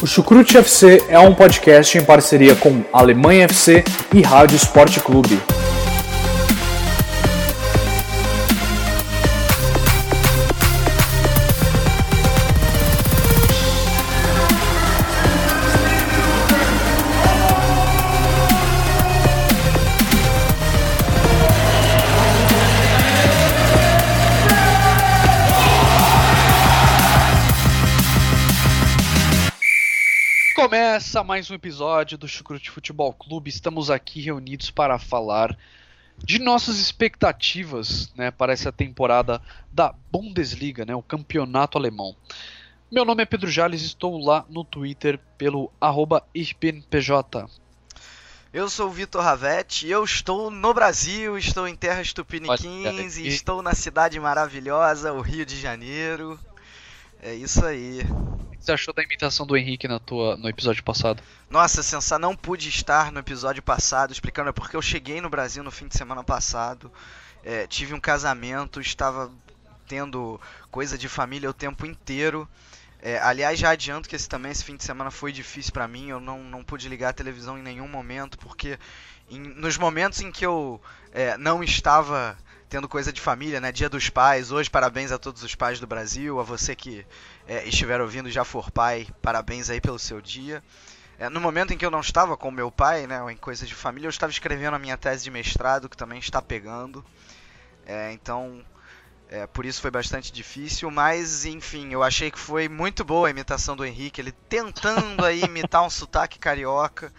O Chucrute FC é um podcast em parceria com Alemanha FC e Rádio Esporte Clube. Começa mais um episódio do Chucrute Futebol Clube. Estamos aqui reunidos para falar de nossas expectativas né, para essa temporada da Bundesliga, né, o campeonato alemão. Meu nome é Pedro Jales, estou lá no Twitter pelo arroba Eu sou o Vitor Ravetti eu estou no Brasil, estou em terras tupiniquins e estou na cidade maravilhosa, o Rio de Janeiro. É isso aí você achou da imitação do Henrique na tua, no episódio passado? Nossa, Sensa, não pude estar no episódio passado, explicando, é porque eu cheguei no Brasil no fim de semana passado, é, tive um casamento, estava tendo coisa de família o tempo inteiro. É, aliás, já adianto que esse também, esse fim de semana foi difícil para mim, eu não, não pude ligar a televisão em nenhum momento, porque em, nos momentos em que eu é, não estava tendo coisa de família, né? Dia dos Pais. Hoje, parabéns a todos os pais do Brasil. A você que é, estiver ouvindo já for pai, parabéns aí pelo seu dia. É, no momento em que eu não estava com meu pai, né, em coisa de família, eu estava escrevendo a minha tese de mestrado, que também está pegando. É, então, é, por isso foi bastante difícil, mas enfim, eu achei que foi muito boa a imitação do Henrique, ele tentando aí imitar um sotaque carioca.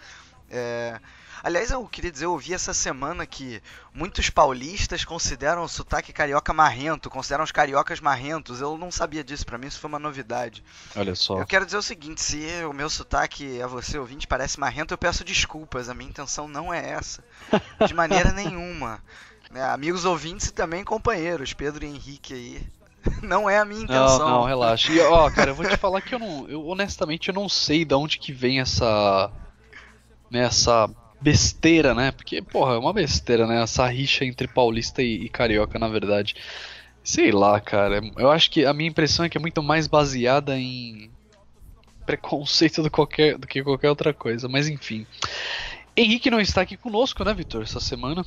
É, Aliás, eu queria dizer, eu ouvi essa semana que muitos paulistas consideram o sotaque carioca marrento, consideram os cariocas marrentos. Eu não sabia disso, para mim isso foi uma novidade. Olha só. Eu quero dizer o seguinte, se o meu sotaque a você ouvinte parece marrento, eu peço desculpas. A minha intenção não é essa, de maneira nenhuma. Né? Amigos ouvintes e também companheiros, Pedro e Henrique aí. Não é a minha intenção. Não, não, relaxa. E, ó, cara, eu vou te falar que eu não. Eu honestamente eu não sei de onde que vem essa. Né, essa besteira, né? Porque, porra, é uma besteira, né? Essa rixa entre paulista e, e, carioca, na verdade. Sei lá, cara. Eu acho que a minha impressão é que é muito mais baseada em preconceito do, qualquer, do que qualquer outra coisa. Mas enfim. Henrique não está aqui conosco, né, Vitor, essa semana.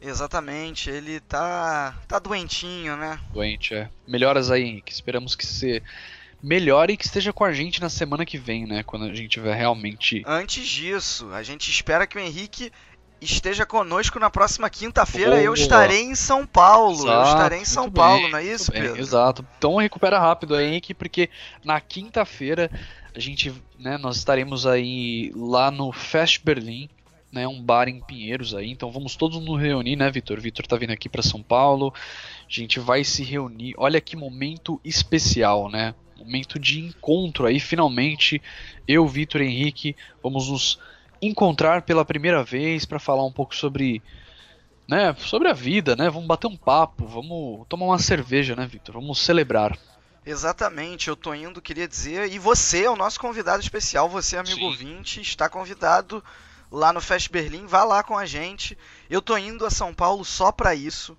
Exatamente, ele tá tá doentinho, né? Doente, é. Melhoras aí, Henrique. Esperamos que você melhore e que esteja com a gente na semana que vem, né? Quando a gente tiver realmente. Antes disso, a gente espera que o Henrique esteja conosco na próxima quinta-feira. Eu estarei em São Paulo. Exato, eu estarei em São Paulo, bem, não é isso, Pedro? exato. Então recupera rápido aí, Henrique, porque na quinta-feira a gente, né, nós estaremos aí lá no Fest Berlim. Né, um bar em Pinheiros aí, então vamos todos nos reunir, né, Vitor? Vitor tá vindo aqui para São Paulo, a gente vai se reunir. Olha que momento especial, né? Momento de encontro aí, finalmente, eu, Vitor e Henrique, vamos nos encontrar pela primeira vez para falar um pouco sobre, né, sobre a vida, né? Vamos bater um papo, vamos tomar uma cerveja, né, Vitor? Vamos celebrar. Exatamente, eu tô indo, queria dizer, e você é o nosso convidado especial, você amigo Sim. ouvinte, está convidado lá no Fest Berlim, vá lá com a gente. Eu tô indo a São Paulo só para isso.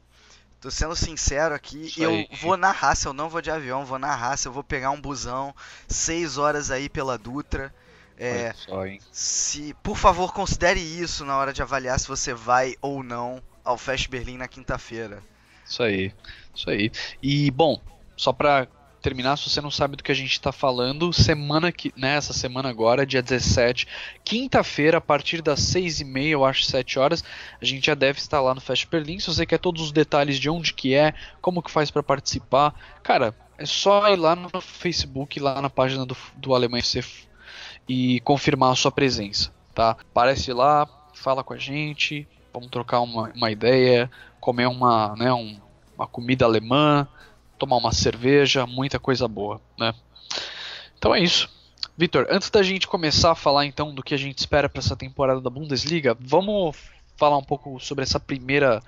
Tô sendo sincero aqui, Isso eu aí. vou na raça, eu não vou de avião, vou na raça, eu vou pegar um busão, seis horas aí pela Dutra. É, só, se, por favor, considere isso na hora de avaliar se você vai ou não ao Fest Berlim na quinta-feira. Isso aí, isso aí. E bom, só pra terminar, se você não sabe do que a gente está falando, semana que nessa né, semana agora, dia 17, quinta-feira, a partir das 6 e meia, eu acho 7 horas, a gente já deve estar lá no Fast Berlim. Se você quer todos os detalhes de onde que é, como que faz para participar, cara, é só ir lá no Facebook, lá na página do, do Alemanha e confirmar a sua presença, tá? Aparece lá, fala com a gente, vamos trocar uma, uma ideia, comer uma, né, um, uma comida alemã, tomar uma cerveja, muita coisa boa, né? Então é isso. Vitor, antes da gente começar a falar então do que a gente espera para essa temporada da Bundesliga, vamos falar um pouco sobre essa primeira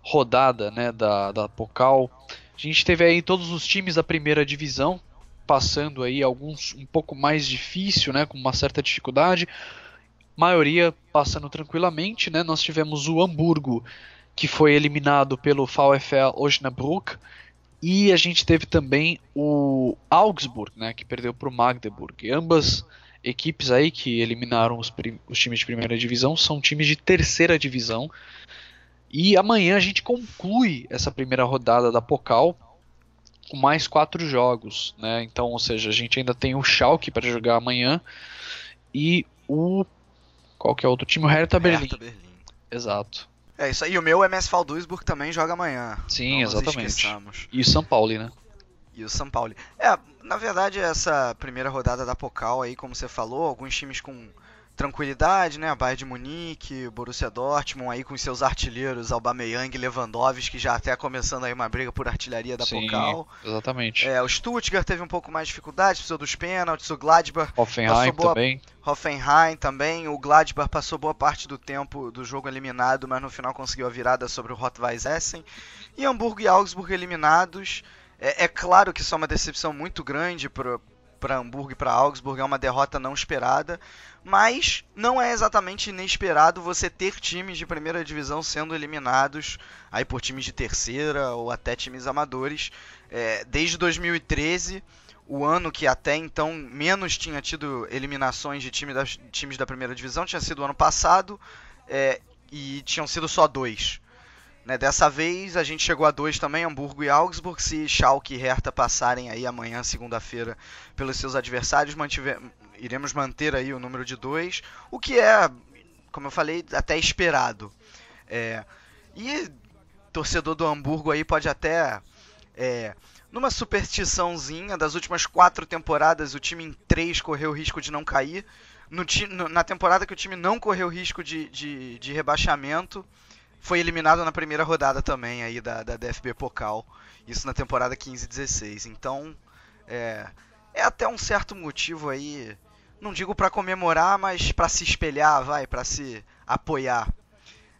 rodada, né, da, da Pokal. A gente teve aí todos os times da primeira divisão passando aí alguns um pouco mais difícil, né, com uma certa dificuldade. Maioria passando tranquilamente, né? Nós tivemos o Hamburgo que foi eliminado pelo VfL Osnabrück E a gente teve também o Augsburg, né, que perdeu para o Magdeburg. Ambas equipes aí que eliminaram os, os, times de primeira divisão são times de terceira divisão. E amanhã a gente conclui essa primeira rodada da Pokal com mais quatro jogos, né? Então, ou seja, a gente ainda tem o Schalke para jogar amanhã e o qual que é o outro time? O Hertha, Berlim. Berlim. Exato. É isso aí. E o meu MS Duisburg também joga amanhã. Sim, exatamente. E o São Paulo, né? E o São Paulo. É, na verdade, essa primeira rodada da Pokal aí, como você falou, alguns times com tranquilidade, né? Bayern de Munique, Borussia Dortmund aí com seus artilheiros Aubameyang e Lewandowski, que já até começando aí uma briga por artilharia da Sim, Pokal. exatamente. É, o Stuttgart teve um pouco mais de dificuldade, precisou dos pênaltis, o Gladbach Hoffenheim boa... também. Hoffenheim também, o Gladbach passou boa parte do tempo do jogo eliminado, mas no final conseguiu a virada sobre o Rot-Weiss Essen. E Hamburgo e Augsburg eliminados. É, é, claro que isso é uma decepção muito grande para Hamburgo e para Augsburg, é uma derrota não esperada, mas não é exatamente inesperado você ter times de primeira divisão sendo eliminados aí por times de terceira ou até times amadores. É, desde 2013, o ano que até então menos tinha tido eliminações de time times da primeira divisão, tinha sido o ano passado é, e tinham sido só dois. Né, dessa vez a gente chegou a dois também, Hamburgo e Augsburg. Se Schalke e Hertha passarem aí amanhã, segunda-feira, pelos seus adversários, mantiver, iremos manter aí o número de dois, o que é, como eu falei, até esperado. É, e torcedor do Hamburgo aí pode até, é, numa superstiçãozinha, das últimas quatro temporadas, o time em três correu o risco de não cair. No, na temporada que o time não correu risco de, de, de rebaixamento, foi eliminado na primeira rodada também aí da, da DFB Pokal. Isso na temporada 15-16. Então, é, é até um certo motivo aí não digo para comemorar, mas para se espelhar, vai, para se apoiar.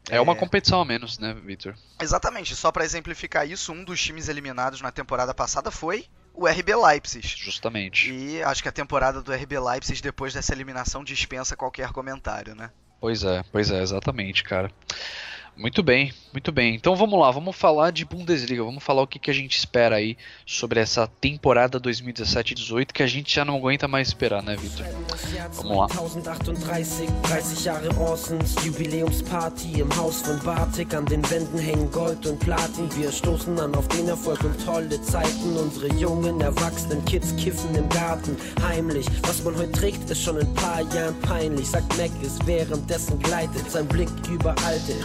É uma é... competição a menos, né, Victor? Exatamente. Só para exemplificar isso, um dos times eliminados na temporada passada foi o RB Leipzig. Justamente. E acho que a temporada do RB Leipzig depois dessa eliminação dispensa qualquer comentário, né? Pois é, pois é, exatamente, cara. Muito bem, muito bem. Então vamos lá, vamos falar de Bundesliga, vamos falar o que, que a gente espera aí sobre essa temporada 2017-18 que a gente já não aguenta mais esperar, né, Victor? Vamos lá. 1038, 30 Jahre Orsons, Jubiläumsparty im Haus von an den Wänden hängen Gold und Platin. Wir stoßen an auf den Erfolg und tolle Zeiten. Unsere jungen, erwachsenen Kids kiffen im Garten, heimlich. Was man heute trägt, ist schon paar Jahren peinlich. Sagt Mac, es währenddessen gleitet sein Blick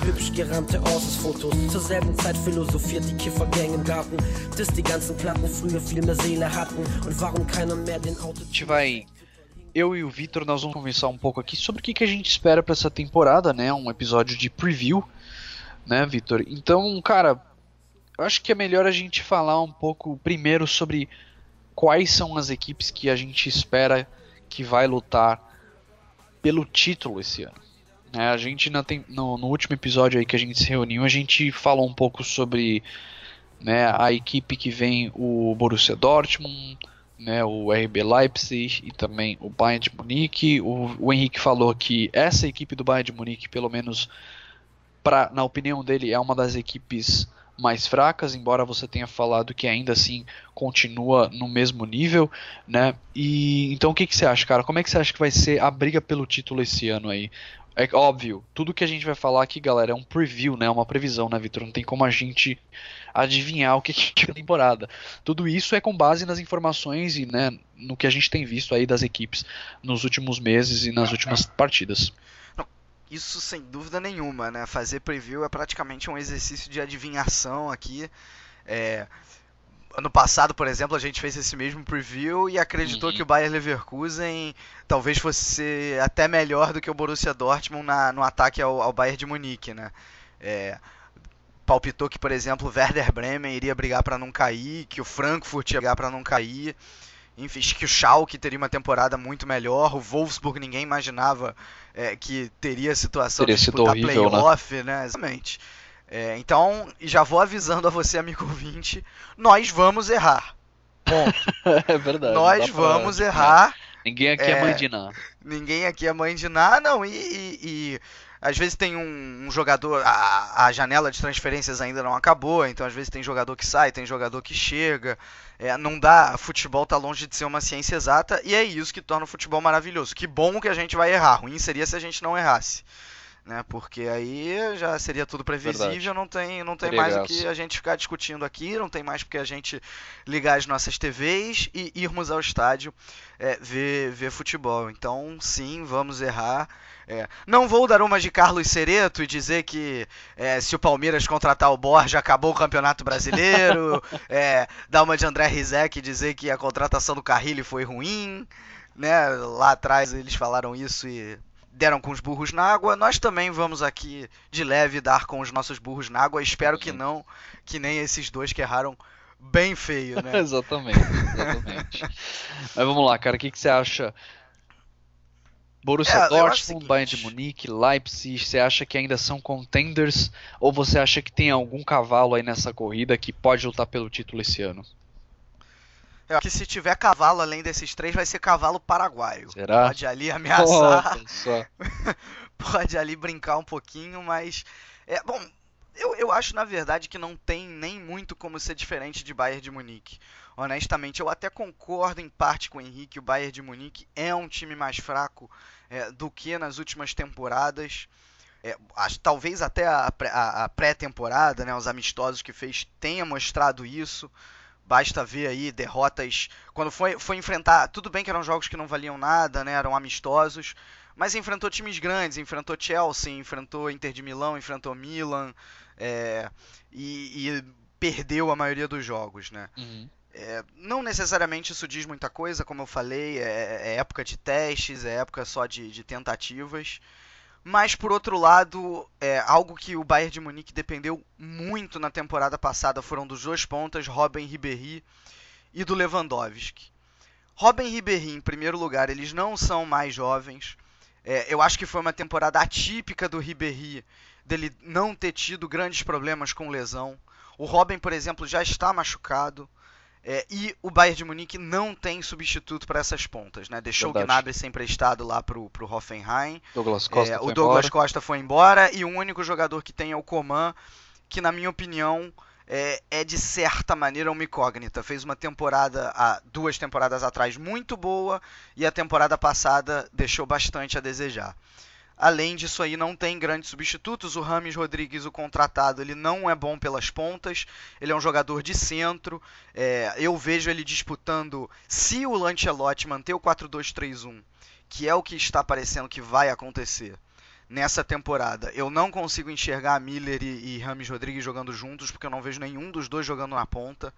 hübsch gerahmte Orsons-Fotos. Zur selben Zeit philosophiert die Kiffergang im Garten, die ganzen Platten früher viel mehr Seele hatten und warum keiner mehr den Auto... Vai eu e o Vitor nós vamos conversar um pouco aqui sobre o que, que a gente espera para essa temporada, né? Um episódio de preview, né, Vitor? Então, cara, eu acho que é melhor a gente falar um pouco primeiro sobre quais são as equipes que a gente espera que vai lutar pelo título esse ano. É, a gente tem, no, no, último episódio aí que a gente se reuniu, a gente falou um pouco sobre né, a equipe que vem o Borussia Dortmund, né, o RB Leipzig e também o Bayern de Munique. O, o Henrique falou que essa equipe do Bayern de Munique, pelo menos pra, na opinião dele, é uma das equipes mais fracas, embora você tenha falado que ainda assim continua no mesmo nível, né? E então o que, que você acha, cara? Como é que você acha que vai ser a briga pelo título esse ano aí? É óbvio, tudo que a gente vai falar aqui, galera, é um preview, né? Uma previsão, né, Vitor? Não tem como a gente adivinhar o que, que é a temporada. Tudo isso é com base nas informações e né, no que a gente tem visto aí das equipes nos últimos meses e nas últimas partidas. Isso sem dúvida nenhuma, né? Fazer preview é praticamente um exercício de adivinhação aqui. É, ano passado, por exemplo, a gente fez esse mesmo preview e acreditou uhum. que o Bayer Leverkusen talvez fosse até melhor do que o Borussia Dortmund na, no ataque ao, ao Bayern de Munique, né? É, palpitou que, por exemplo, o Werder Bremen iria brigar para não cair, que o Frankfurt ia brigar para não cair, enfim, que o Schalke teria uma temporada muito melhor, o Wolfsburg ninguém imaginava é, que teria a situação teria de disputar horrível, né? playoff, né? né? Exatamente. É, então, já vou avisando a você, amigo ouvinte, nós vamos errar. Ponto. é verdade. Nós vamos errar. Ninguém aqui é, é mãe de nada. Ninguém aqui é mãe de nada, não. E, e, e, às vezes tem um, um jogador, a, a, janela de transferências ainda não acabou, então às vezes tem jogador que sai, tem jogador que chega. É, não dá, futebol tá longe de ser uma ciência exata e é isso que torna o futebol maravilhoso. Que bom que a gente vai errar, ruim seria se a gente não errasse. Né, porque aí já seria tudo previsível, Verdade. não tem, não tem mais o que a gente ficar discutindo aqui, não tem mais porque a gente ligar as nossas TVs e irmos ao estádio é, ver, ver futebol. Então, sim, vamos errar. É, não vou dar uma de Carlos Cereto e dizer que é, se o Palmeiras contratar o Borja acabou o Campeonato Brasileiro. é, dar uma de André Rizek e dizer que a contratação do Carrilho foi ruim. Né? Lá atrás eles falaram isso e deram com os burros na água. Nós também vamos aqui de leve dar com os nossos burros na água. Espero que não, que nem esses dois que erraram bem feio, né? exatamente, exatamente. Mas vamos lá, cara, o que, que você acha Borussia é, Dortmund, Bayern de Munique, Leipzig, você acha que ainda são contenders ou você acha que tem algum cavalo aí nessa corrida que pode lutar pelo título esse ano? Eu acho que se tiver cavalo além desses três, vai ser cavalo paraguaio. Será? Pode ali ameaçar. pode ali brincar um pouquinho, mas. É, bom, eu, eu acho na verdade que não tem nem muito como ser diferente de Bayern de Munique honestamente, eu até concordo em parte com o Henrique. O Bayern de Munique é um time mais fraco é, do que nas últimas temporadas. É, acho, talvez até a, a, a pré-temporada, né, os amistosos que fez, tenha mostrado isso. Basta ver aí derrotas. Quando foi, foi enfrentar. Tudo bem que eram jogos que não valiam nada, né? Eram amistosos. Mas enfrentou times grandes, enfrentou Chelsea, enfrentou Inter de Milão, enfrentou Milan. É, e, e, perdeu a maioria dos jogos, né? Uhum. É, não necessariamente isso diz muita coisa, como eu falei, é, é época de testes, é época só de, de, tentativas. Mas por outro lado, é algo que o Bayern de Munique dependeu muito na temporada passada foram dos dois pontas, Robin Ribéry e do Lewandowski. Robin Ribéry, em primeiro lugar, eles não são mais jovens. É, eu acho que foi uma temporada atípica do Ribéry, dele não ter tido grandes problemas com lesão. O Robin, por exemplo, já está machucado. É, e o Bayern de Munique não tem substituto para essas pontas, né? Deixou Verdade. o Gnabry ser emprestado lá pro, pro Hoffenheim. Douglas Costa é, o Douglas embora. Costa foi embora e o único jogador que tem é o Coman, que na minha opinião é, é, de certa maneira uma incógnita. Fez uma temporada, duas temporadas atrás, muito boa e a temporada passada deixou bastante a desejar. Além disso aí, não tem grandes substitutos. O Rames Rodrigues, o contratado, ele não é bom pelas pontas. Ele é um jogador de centro. É, eu vejo ele disputando, se o Lancelotti manter o 4-2-3-1, que é o que está parecendo que vai acontecer nessa temporada. Eu não consigo enxergar Miller e, e Rames Rodrigues jogando juntos, porque eu não vejo nenhum dos dois jogando na ponta.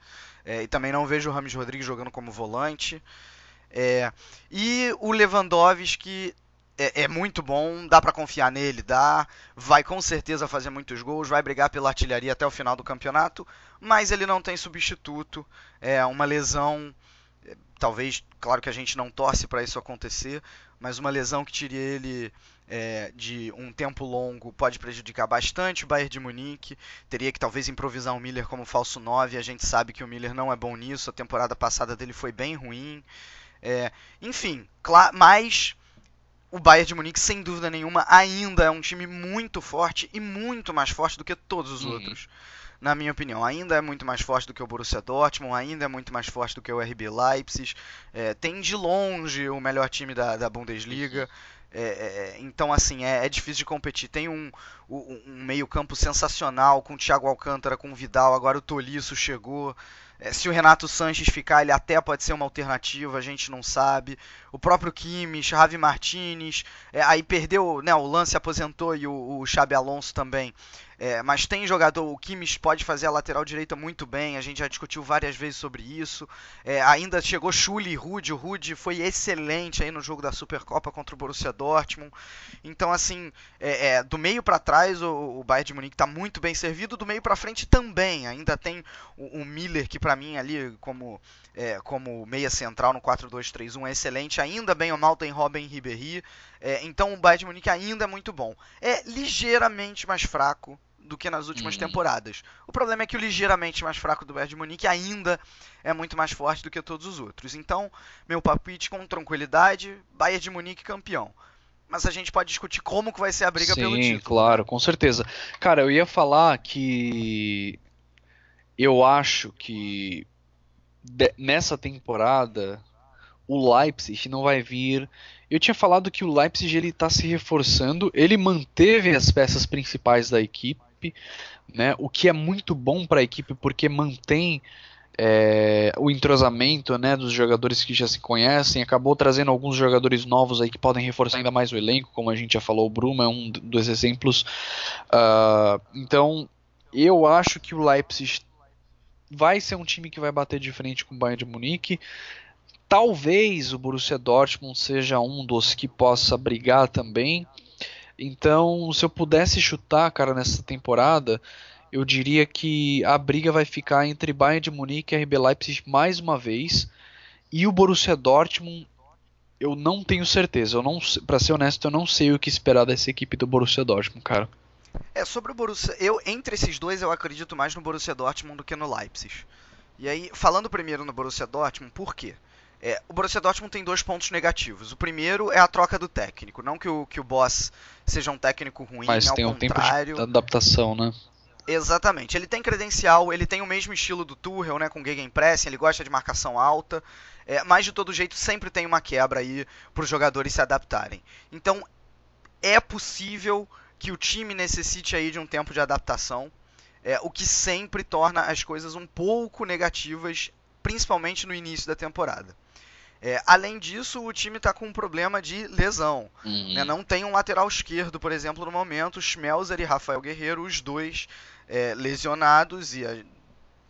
É, e também não vejo o Rames Rodrigues jogando como volante. É, e o Lewandowski é, é, muito bom, dá para confiar nele, dá, vai com certeza fazer muitos gols, vai brigar pela artilharia até o final do campeonato, mas ele não tem substituto, é uma lesão, é, talvez, claro que a gente não torce para isso acontecer, mas uma lesão que tire ele é, de um tempo longo pode prejudicar bastante o Bayern de Munique. Teria que talvez improvisar o Miller como falso 9. A gente sabe que o Miller não é bom nisso. A temporada passada dele foi bem ruim. É, enfim, mas o Bayern de Munique, sem dúvida nenhuma, ainda é um time muito forte e muito mais forte do que todos os uhum. outros. Na minha opinião, ainda é muito mais forte do que o Borussia Dortmund, ainda é muito mais forte do que o RB Leipzig. É, tem de longe o melhor time da, da Bundesliga. É, é, então, assim, é, é, difícil de competir. Tem um, um, um meio-campo sensacional com o Thiago Alcântara, com o Vidal, agora o Tolisso chegou. É, se o Renato Sanches ficar, ele até pode ser uma alternativa, a gente não sabe. O próprio Kimmich, Javi Martinez, é, aí perdeu, né, o Lance aposentou e o, o Xabi Alonso também. É, mas tem jogador, o Kimmich pode fazer a lateral direita muito bem, a gente já discutiu várias vezes sobre isso. É, ainda chegou Schulli e Rude, o Rude foi excelente aí no jogo da Supercopa contra o Borussia Dortmund. Então, assim, é, é do meio para trás o, o Bayern de Munique está muito bem servido, do meio para frente também. Ainda tem o, o Miller, que para mim ali como, é, como meia central no 4-2-3-1 é excelente. Ainda bem o mal tem Robin Ribéry. É, então o Bayern de Munique ainda é muito bom. É ligeiramente mais fraco do que nas últimas hum. temporadas. O problema é que o ligeiramente mais fraco do Bayern de Munique ainda é muito mais forte do que todos os outros. Então, meu palpite com tranquilidade, Bayern de Munique campeão. mas a gente pode discutir como que vai ser a briga Sim, pelo título. Sim, claro, com certeza. Cara, eu ia falar que eu acho que nessa temporada o Leipzig não vai vir. Eu tinha falado que o Leipzig ele está se reforçando, ele manteve as peças principais da equipe, né? O que é muito bom para a equipe porque mantém é, o entrosamento né, dos jogadores que já se conhecem, acabou trazendo alguns jogadores novos aí que podem reforçar ainda mais o elenco, como a gente já falou, o Bruma é um dos exemplos. Uh, então, eu acho que o Leipzig vai ser um time que vai bater de frente com o Bayern de Munique. Talvez o Borussia Dortmund seja um dos que possa brigar também. Então, se eu pudesse chutar, cara, nessa temporada, eu diria que a briga vai ficar entre Bayern de Munique e RB Leipzig mais uma vez. E o Borussia Dortmund, eu não tenho certeza. Eu não, para ser honesto, eu não sei o que esperar dessa equipe do Borussia Dortmund, cara. É, sobre o Borussia, eu entre esses dois eu acredito mais no Borussia Dortmund do que no Leipzig. E aí, falando primeiro no Borussia Dortmund, por quê? É, o Borussia Dortmund tem dois pontos negativos. O primeiro é a troca do técnico. Não que o, que o Boss seja um técnico ruim, Mas tem um contrário. tempo de adaptação, né? Exatamente. Ele tem credencial, ele tem o mesmo estilo do Tuchel, né, com gegenpressing, ele gosta de marcação alta, é, mas de todo jeito sempre tem uma quebra aí para os jogadores se adaptarem. Então é possível que o time necessite aí de um tempo de adaptação, é, o que sempre torna as coisas um pouco negativas, principalmente no início da temporada. É, além disso, o time está com um problema de lesão. Uhum. Né? Não tem um lateral esquerdo, por exemplo, no momento. Schmelzer e Rafael Guerreiro, os dois é, lesionados e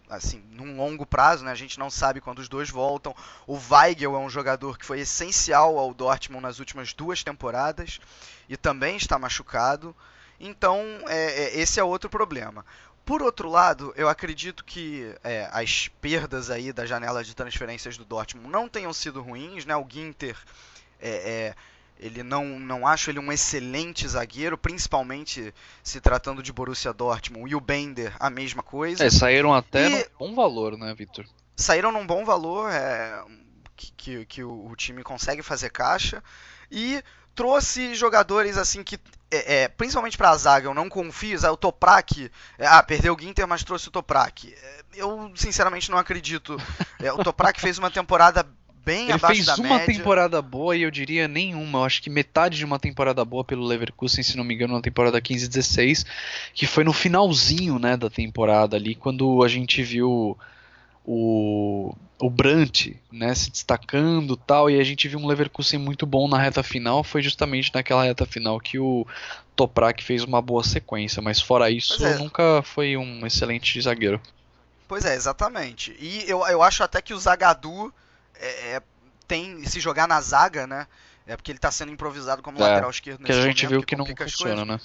assim, num longo prazo, né? A gente não sabe quando os dois voltam. O Weigel é um jogador que foi essencial ao Dortmund nas últimas duas temporadas e também está machucado. Então, é, é, esse é outro problema. Por outro lado, eu acredito que é, as perdas aí da janela de transferências do Dortmund não tenham sido ruins, né? O Ginter, é, é, ele não, não acho ele um excelente zagueiro, principalmente se tratando de Borussia Dortmund. E o Bender, a mesma coisa. É, saíram até e... num bom valor, né, Victor? Saíram num bom valor, é, que, que, que o, o time consegue fazer caixa. E trouxe jogadores assim que é, é, principalmente para a zaga, eu não confio. O Toprak, é, ah, perdeu o Ginter, mas trouxe o Toprak. É, eu sinceramente não acredito. É, o Toprak fez uma temporada bem Ele abaixo fez da uma média. temporada boa e eu diria nenhuma. Eu acho que metade de uma temporada boa pelo Leverkusen, se não me engano, na temporada 15-16, que foi no finalzinho, né, da temporada ali, quando a gente viu o, o Brandt né, se destacando tal, e a gente viu um Leverkusen muito bom na reta final, foi justamente naquela reta final que o Toprak fez uma boa sequência, mas fora isso, é. nunca foi um excelente zagueiro. Pois é, exatamente. E eu, eu acho até que o Zagadu é, é tem se jogar na zaga, né? É porque ele está sendo improvisado como é, lateral esquerdo. Que a gente momento, viu que, que não funciona, né?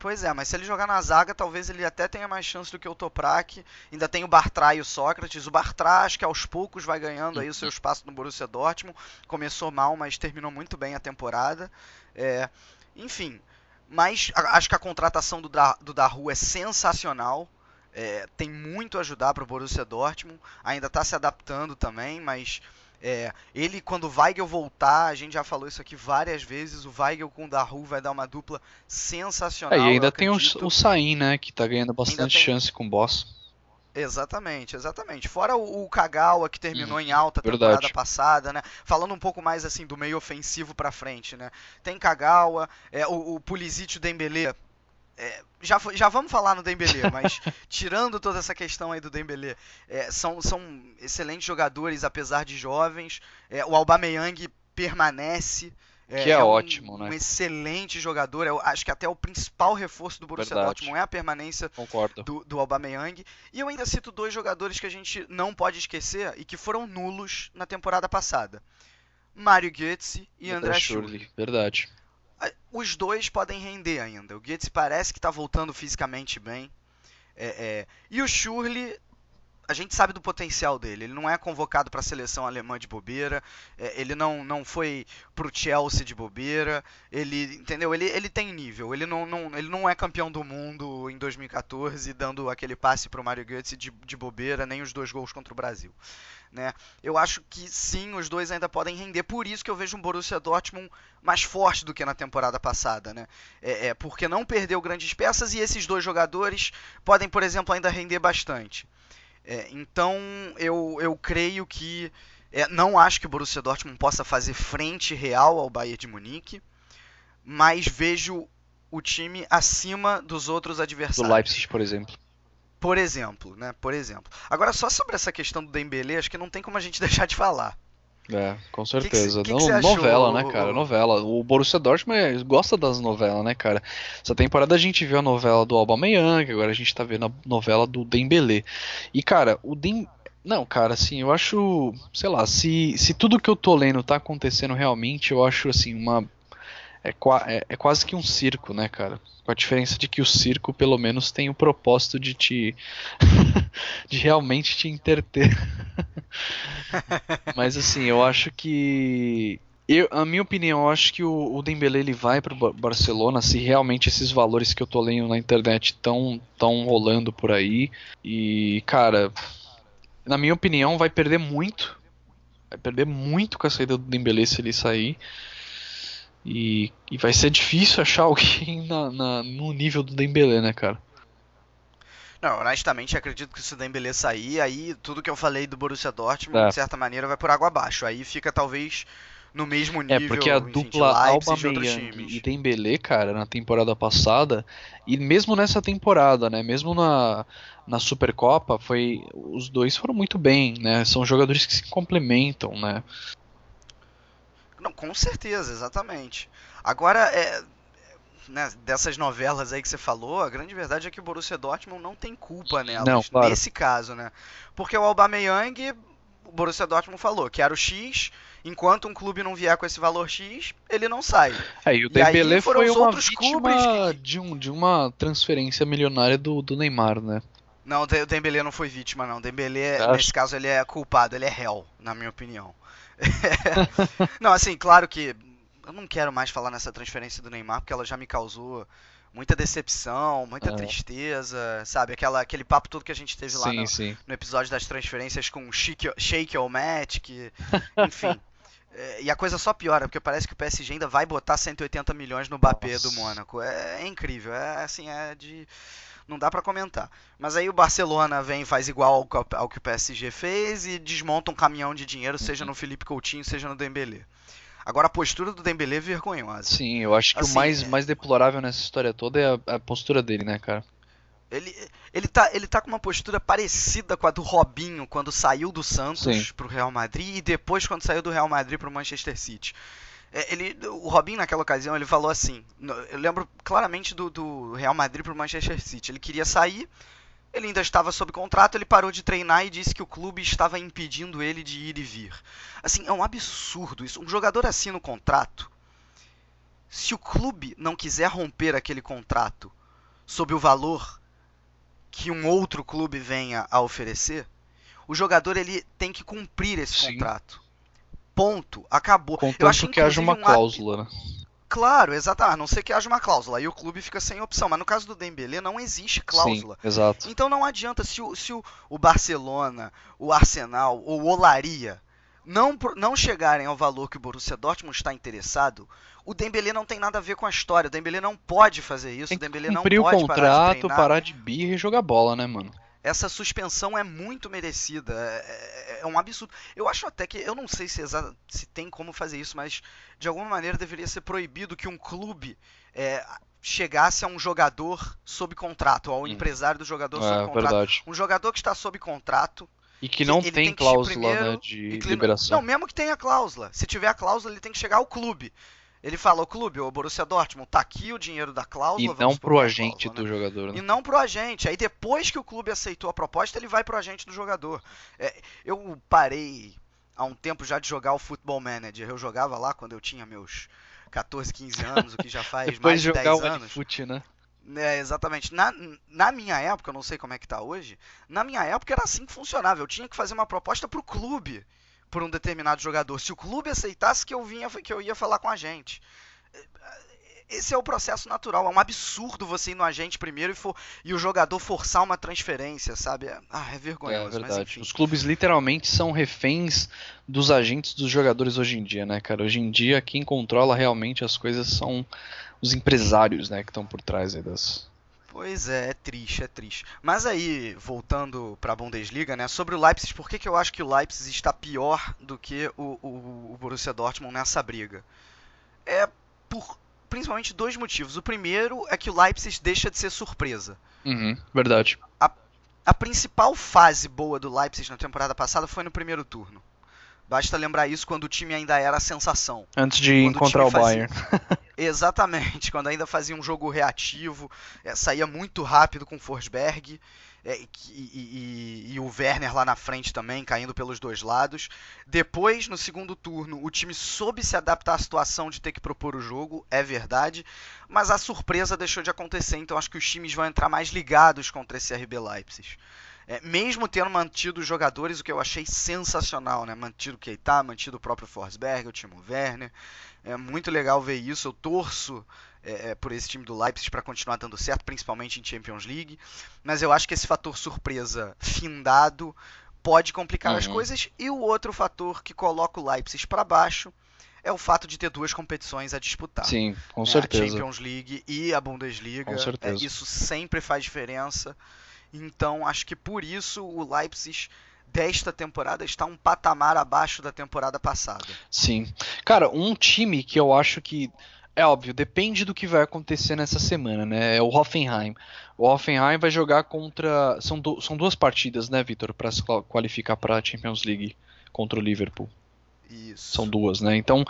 Pois é, mas se ele jogar na zaga, talvez ele até tenha mais chance do que o Toprak. Ainda tem o Bartra e o Sócrates. O Bartra, acho que aos poucos vai ganhando aí o seu espaço no Borussia Dortmund. Começou mal, mas terminou muito bem a temporada. É, enfim, mas acho que a contratação do, da, do Daru é sensacional. É, tem muito a ajudar para o Borussia Dortmund. Ainda está se adaptando também, mas é, ele, quando o Weigel voltar, a gente já falou isso aqui várias vezes, o Weigel com o Daru vai dar uma dupla sensacional. É, e ainda tem o, o Sain, né, que tá ganhando bastante tem... chance com o Boss. Exatamente, exatamente. Fora o, o Kagawa que terminou hum, em alta temporada verdade. passada, né? Falando um pouco mais assim do meio ofensivo para frente, né? Tem Kagawa, é, o, o Pulisic e o Dembele é, já, já vamos falar no Dembélé, mas tirando toda essa questão aí do Dembélé, é, são, são excelentes jogadores, apesar de jovens. É, o Aubameyang permanece. É, que é, é ótimo, um, né? Um excelente jogador. Eu acho que até o principal reforço do Borussia Verdade. Dortmund é a permanência Concordo. do, do Aubameyang. E eu ainda cito dois jogadores que a gente não pode esquecer e que foram nulos na temporada passada. Mário Götze e André Schürrle. Verdade os dois podem render ainda. O Goetze parece que está voltando fisicamente bem. É, é, e o Shurley, a gente sabe do potencial dele. Ele não é convocado para a seleção alemã de bobeira. É, ele não, não foi pro Chelsea de bobeira. Ele, entendeu? Ele, ele tem nível. Ele não, não, ele não é campeão do mundo em 2014 dando aquele passe pro Mario Götze de, de bobeira, nem os dois gols contra o Brasil. Né? Eu acho que sim, os dois ainda podem render. Por isso que eu vejo um Borussia Dortmund mais forte do que na temporada passada, né? É, é, porque não perdeu grandes peças e esses dois jogadores podem, por exemplo, ainda render bastante. É, então eu, eu creio que é, não acho que o Borussia Dortmund possa fazer frente real ao Bayern de Munique, mas vejo o time acima dos outros adversários. Do Leipzig, por exemplo. Por exemplo, né? Por exemplo. Agora, só sobre essa questão do Dembele, acho que não tem como a gente deixar de falar. É, com certeza. Que que, que não, novela, né, cara? Novela. O Borussia Dortmund gosta das novelas, né, cara? Essa temporada a gente viu a novela do Aubameyang, agora a gente tá vendo a novela do Dembele. E, cara, o Dem... Não, cara, assim, eu acho, sei lá, se, se tudo que eu tô lendo tá acontecendo realmente, eu acho, assim, uma é, é, é, quase que um circo, né, cara? Com a diferença de que o circo, pelo menos, tem o propósito de te. de realmente te interter. Mas assim, eu acho que. Eu, a minha opinião, eu acho que o, o Dembele ele vai para Barcelona se realmente esses valores que eu tô lendo na internet estão tão rolando por aí. E, cara, na minha opinião, vai perder muito. Vai perder muito com a saída do Dembele se ele sair. E, e vai ser difícil achar alguém na, na, no nível do Dembele, né, cara? Não, honestamente acredito que se o Dembele sair, aí tudo que eu falei do Borussia Dortmund, é. de certa maneira, vai por água abaixo. Aí fica talvez no mesmo nível. É, porque a enfim, dupla Aubameyang e Dembele, cara, na temporada passada, e mesmo nessa temporada, né, mesmo na, na Supercopa, foi os dois foram muito bem, né? São jogadores que se complementam, né? Não, com certeza, exatamente. Agora, é, né, dessas novelas aí que você falou, a grande verdade é que o Borussia Dortmund não tem culpa nelas, não, claro. nesse caso, né? Porque o Aubameyang, o Borussia Dortmund falou que era o X, enquanto um clube não vier com esse valor X, ele não sai. É, e o Dembélé foi uma vítima que... de, um, de uma transferência milionária do, do Neymar, né? Não, o Dembélé não foi vítima, não. O Dembélé, nesse caso, ele é culpado, ele é réu, na minha opinião. não, assim, claro que eu não quero mais falar nessa transferência do Neymar, porque ela já me causou muita decepção, muita é. tristeza, sabe? Aquela, aquele papo todo que a gente teve lá sim, no, sim. no, episódio das transferências com o Shake Match, que, enfim. é, e a coisa só piora, porque parece que o PSG ainda vai botar 180 milhões no Bapê do Mônaco. É, é, incrível, é assim, é de não dá para comentar. Mas aí o Barcelona vem e faz igual ao, ao, que o PSG fez e desmonta um caminhão de dinheiro, uhum. seja no Felipe Coutinho, seja no Dembélé. Agora a postura do Dembélé é vergonhosa. Sim, eu acho que assim, o mais, é... mais deplorável nessa história toda é a, a, postura dele, né, cara? Ele, ele, tá, ele tá com uma postura parecida com a do Robinho quando saiu do Santos Sim. pro Real Madrid e depois quando saiu do Real Madrid pro Manchester City. É, ele, o Robin naquela ocasião ele falou assim, eu lembro claramente do, do Real Madrid para o Manchester City. Ele queria sair, ele ainda estava sob contrato, ele parou de treinar e disse que o clube estava impedindo ele de ir e vir. Assim, é um absurdo isso. Um jogador assina o contrato. Se o clube não quiser romper aquele contrato sob o valor que um outro clube venha a oferecer, o jogador ele tem que cumprir esse Sim. contrato. Ponto. Acabou. Contanto eu acho que haja uma um cláusula, né? Claro, exato. A não ser que haja uma cláusula. Aí o clube fica sem opção. Mas no caso do Dembélé não existe cláusula. Sim, exato. Então não adianta se o, se o, o Barcelona, o Arsenal ou o Olaria não, não chegarem ao valor que o Borussia Dortmund está interessado, o Dembélé não tem nada a ver com a história. O Dembélé não pode fazer isso. Tem o Dembélé não pode o contrato, parar de, parar de birra e jogar bola, né, mano? Essa suspensão é muito merecida. É, é, é, um absurdo. Eu acho até que. Eu não sei se, se tem como fazer isso, mas de alguma maneira deveria ser proibido que um clube é, chegasse a um jogador sob contrato, ao hum. empresário do jogador é, sob contrato. Verdade. Um jogador que está sob contrato. E que não tem, tem, cláusula primeiro, né, de liberação. Não, mesmo que tenha cláusula. Se tiver a cláusula, ele tem que chegar ao clube. Ele fala, o clube, o Borussia Dortmund, tá aqui o dinheiro da cláusula. E não pro agente cláusula, do né? jogador. Né? E não pro agente. Aí depois que o clube aceitou a proposta, ele vai pro agente do jogador. É, eu parei há um tempo já de jogar o Football Manager. Eu jogava lá quando eu tinha meus 14, 15 anos, o que já faz mais de 10 anos. Fute, né? É, exatamente. Na, na minha época, eu não sei como é que tá hoje, na minha época era assim que funcionava. Eu tinha que fazer uma proposta pro clube por um determinado jogador. Se o clube aceitasse que eu vinha, que eu ia falar com a gente. Esse é o processo natural. É um absurdo você ir no agente primeiro e, for, e o jogador forçar uma transferência, sabe? É, ah, é vergonhoso. É verdade. Os clubes literalmente são reféns dos agentes dos jogadores hoje em dia, né, cara? Hoje em dia, quem controla realmente as coisas são os empresários, né, que estão por trás das, Pois é, é triste, é triste. Mas aí, voltando para a Bundesliga, né, sobre o Leipzig, por que, que eu acho que o Leipzig está pior do que o, o, o Borussia Dortmund nessa briga? É por principalmente dois motivos. O primeiro é que o Leipzig deixa de ser surpresa. Uhum, verdade. A, a principal fase boa do Leipzig na temporada passada foi no primeiro turno. Basta lembrar isso quando o time ainda era a sensação. Antes de quando encontrar o, o Bayern. Exatamente, quando ainda fazia um jogo reativo, é, saía muito rápido com o Forsberg é, e, e, e, o Werner lá na frente também, caindo pelos dois lados. Depois, no segundo turno, o time soube se adaptar à situação de ter que propor o jogo, é verdade, mas a surpresa deixou de acontecer, então acho que os times vão entrar mais ligados contra esse RB Leipzig. É, mesmo tendo mantido os jogadores, o que eu achei sensacional, né? Mantido o Keita, mantido o próprio Forsberg, o Timo Werner. É muito legal ver isso. Eu torço é, é por esse time do Leipzig para continuar dando certo, principalmente em Champions League. Mas eu acho que esse fator surpresa findado pode complicar uhum. as coisas. E o outro fator que coloca o Leipzig para baixo é o fato de ter duas competições a disputar. Sim, com né? certeza. A Champions League e a Bundesliga. Com certeza. É, isso sempre faz diferença. Então, acho que por isso o Leipzig desta temporada está um patamar abaixo da temporada passada. Sim. Cara, um time que eu acho que é óbvio, depende do que vai acontecer nessa semana, né? É o Hoffenheim. O Hoffenheim vai jogar contra. São, do... São duas partidas, né, Vitor, para se qualificar para a Champions League contra o Liverpool. Isso. São duas, né? Então,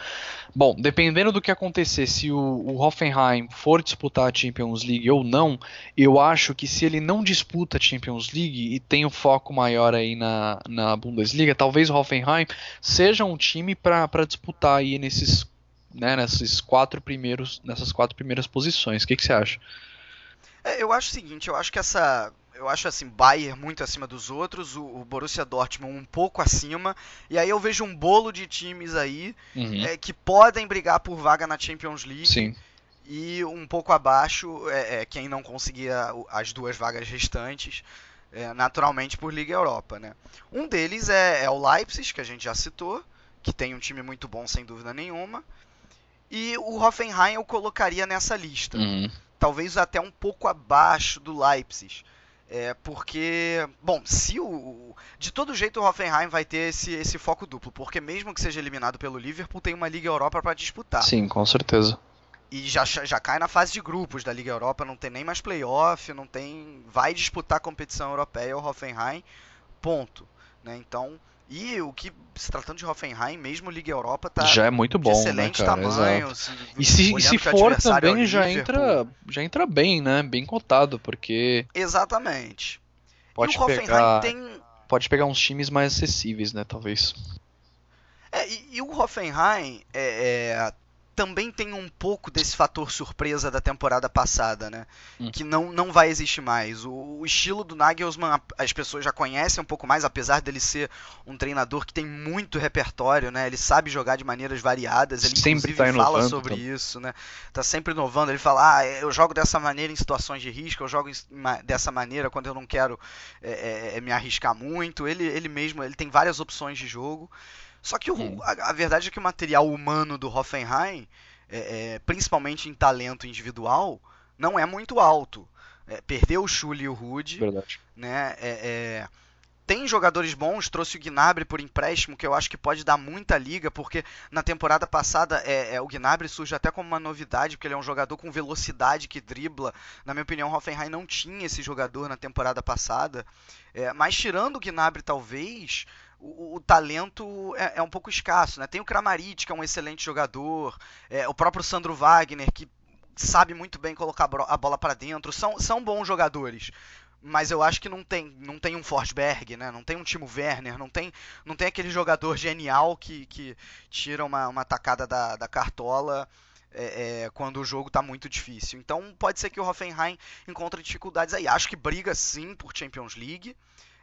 bom, dependendo do que acontecer, se o, o, Hoffenheim for disputar a Champions League ou não, eu acho que se ele não disputa a Champions League e tem um foco maior aí na, na Bundesliga, talvez o Hoffenheim seja um time para disputar aí nesses, né, nesses quatro primeiros, nessas quatro primeiras posições. O que, que você acha? É, eu acho o seguinte, eu acho que essa eu acho assim, Bayern muito acima dos outros, o, o, Borussia Dortmund um pouco acima, e aí eu vejo um bolo de times aí uhum. é, que podem brigar por vaga na Champions League. Sim. E um pouco abaixo, é, é quem não conseguia as duas vagas restantes, é, naturalmente por Liga Europa, né? Um deles é, é o Leipzig, que a gente já citou, que tem um time muito bom sem dúvida nenhuma. E o Hoffenheim eu colocaria nessa lista. Uhum. Talvez até um pouco abaixo do Leipzig. É porque, bom, se o de todo jeito o Hoffenheim vai ter esse, esse foco duplo, porque mesmo que seja eliminado pelo Liverpool, tem uma Liga Europa para disputar. Sim, com certeza. E já, já cai na fase de grupos da Liga Europa, não tem nem mais playoff, não tem, vai disputar a competição europeia o Hoffenheim, ponto, né? Então, e o que, se tratando de Hoffenheim, mesmo Liga Europa tá já é muito bom, né, excelente né, cara? tamanho. Se, e se, se for também é já entra, já entra bem, né? Bem cotado, porque Exatamente. Pode pegar tem... pode pegar uns times mais acessíveis, né, talvez. É, e, e o Hoffenheim é, é, também tem um pouco desse fator surpresa da temporada passada, né? Hum. Que não, não vai existir mais. O, o, estilo do Nagelsmann as pessoas já conhecem um pouco mais, apesar dele ser um treinador que tem muito repertório, né? Ele sabe jogar de maneiras variadas, ele sempre tá fala sobre então. isso, né? Tá sempre inovando. Ele fala, ah, eu jogo dessa maneira em situações de risco, eu jogo dessa maneira quando eu não quero é, é, é, me arriscar muito. Ele, ele mesmo, ele tem várias opções de jogo. Só que o, a, a, verdade é que o material humano do Hoffenheim, é, é, principalmente em talento individual, não é muito alto. É, perdeu o Schulli e o Rude. Verdade. Né? É, é, tem jogadores bons, trouxe o Gnabry por empréstimo, que eu acho que pode dar muita liga, porque na temporada passada é, é, o Gnabry surge até como uma novidade, porque ele é um jogador com velocidade que dribla. Na minha opinião, o Hoffenheim não tinha esse jogador na temporada passada. É, mas tirando o Gnabry, talvez, o, o talento é, é, um pouco escasso. Né? Tem o Kramaric, que é um excelente jogador, é, o próprio Sandro Wagner, que sabe muito bem colocar a bola para dentro. São, são bons jogadores. Mas eu acho que não tem, não tem um Forsberg, né? Não tem um Timo Werner, não tem, não tem aquele jogador genial que, que tira uma, uma tacada da, da cartola é, é, quando o jogo está muito difícil. Então pode ser que o Hoffenheim encontre dificuldades aí. Acho que briga sim por Champions League.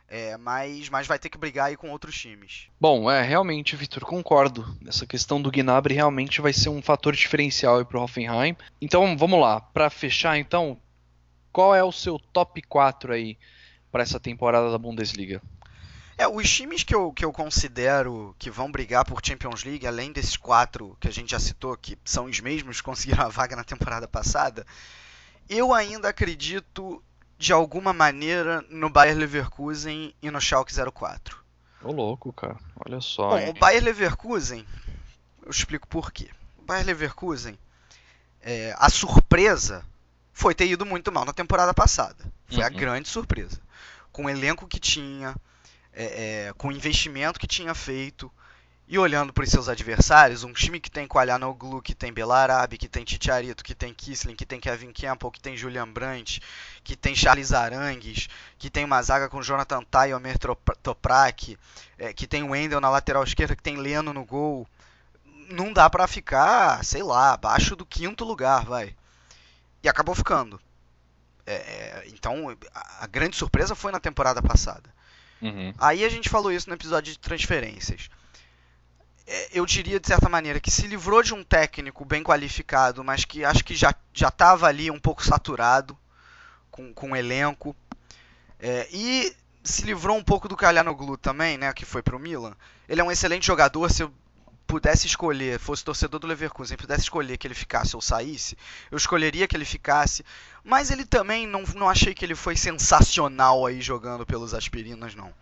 É, mas, mas vai ter que brigar aí com outros times. Bom, é realmente, Vitor, concordo. Essa questão do Gnabry realmente vai ser um fator diferencial para o Hoffenheim. Então, vamos lá. Para fechar, então, qual é o seu top 4 aí para essa temporada da Bundesliga? É, os times que eu, que eu considero que vão brigar por Champions League, além desses quatro que a gente já citou, que são os mesmos que conseguiram a vaga na temporada passada, eu ainda acredito de alguma maneira no Bayer Leverkusen e no Schalke 04. Ô louco, cara. Olha só. Bom, hein? o Bayer Leverkusen, eu explico por quê. O Bayer Leverkusen, é, a surpresa foi ter ido muito mal na temporada passada. Foi uhum. a grande surpresa. Com o elenco que tinha, é, é, com o investimento que tinha feito e olhando para os seus adversários, um time que tem Qualianoglu, que tem Belarabe, que tem Titiarito, que tem Kisling, que tem Kevin Campbell, que tem Julian Brandt, que tem Charles Arangues, que tem uma zaga com Jonathan Tai e Omer Toprak, é, que tem o Wendel na lateral esquerda, que tem Leno no gol. Não dá para ficar, sei lá, abaixo do quinto lugar, vai. E acabou ficando. É, é então, a grande surpresa foi na temporada passada. Uhum. Aí a gente falou isso no episódio de transferências. É, eu diria, de certa maneira, que se livrou de um técnico bem qualificado, mas que acho que já estava ali um pouco saturado com, com o elenco. É, e se livrou um pouco do Calhanoglu também, né, que foi para o Milan. Ele é um excelente jogador, se eu pudesse escolher, fosse torcedor do Leverkusen, pudesse escolher que ele ficasse ou saísse, eu escolheria que ele ficasse. Mas ele também não, não achei que ele foi sensacional aí jogando pelos aspirinas, não.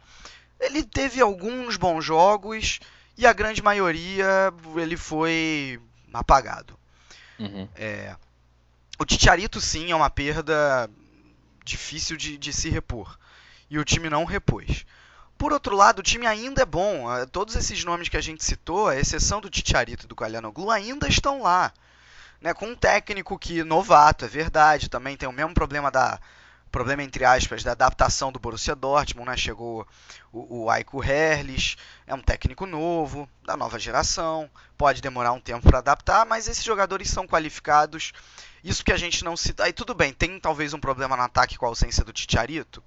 Ele teve alguns bons jogos e a grande maioria ele foi apagado. Uhum. É, o Titiarito sim é uma perda difícil de, de se repor. E o time não repôs. Por outro lado, o time ainda é bom. Ah, todos esses nomes que a gente citou, a exceção do Ticharito e do Calhanoglu, ainda estão lá. Né, com um técnico que novato, é verdade, também tem o mesmo problema da problema entre aspas da adaptação do Borussia Dortmund, né? Chegou o, o Aiko Herles, é um técnico novo, da nova geração, pode demorar um tempo para adaptar, mas esses jogadores são qualificados. Isso que a gente não cita, aí tudo bem, tem talvez um problema no ataque com a ausência do Ticharito,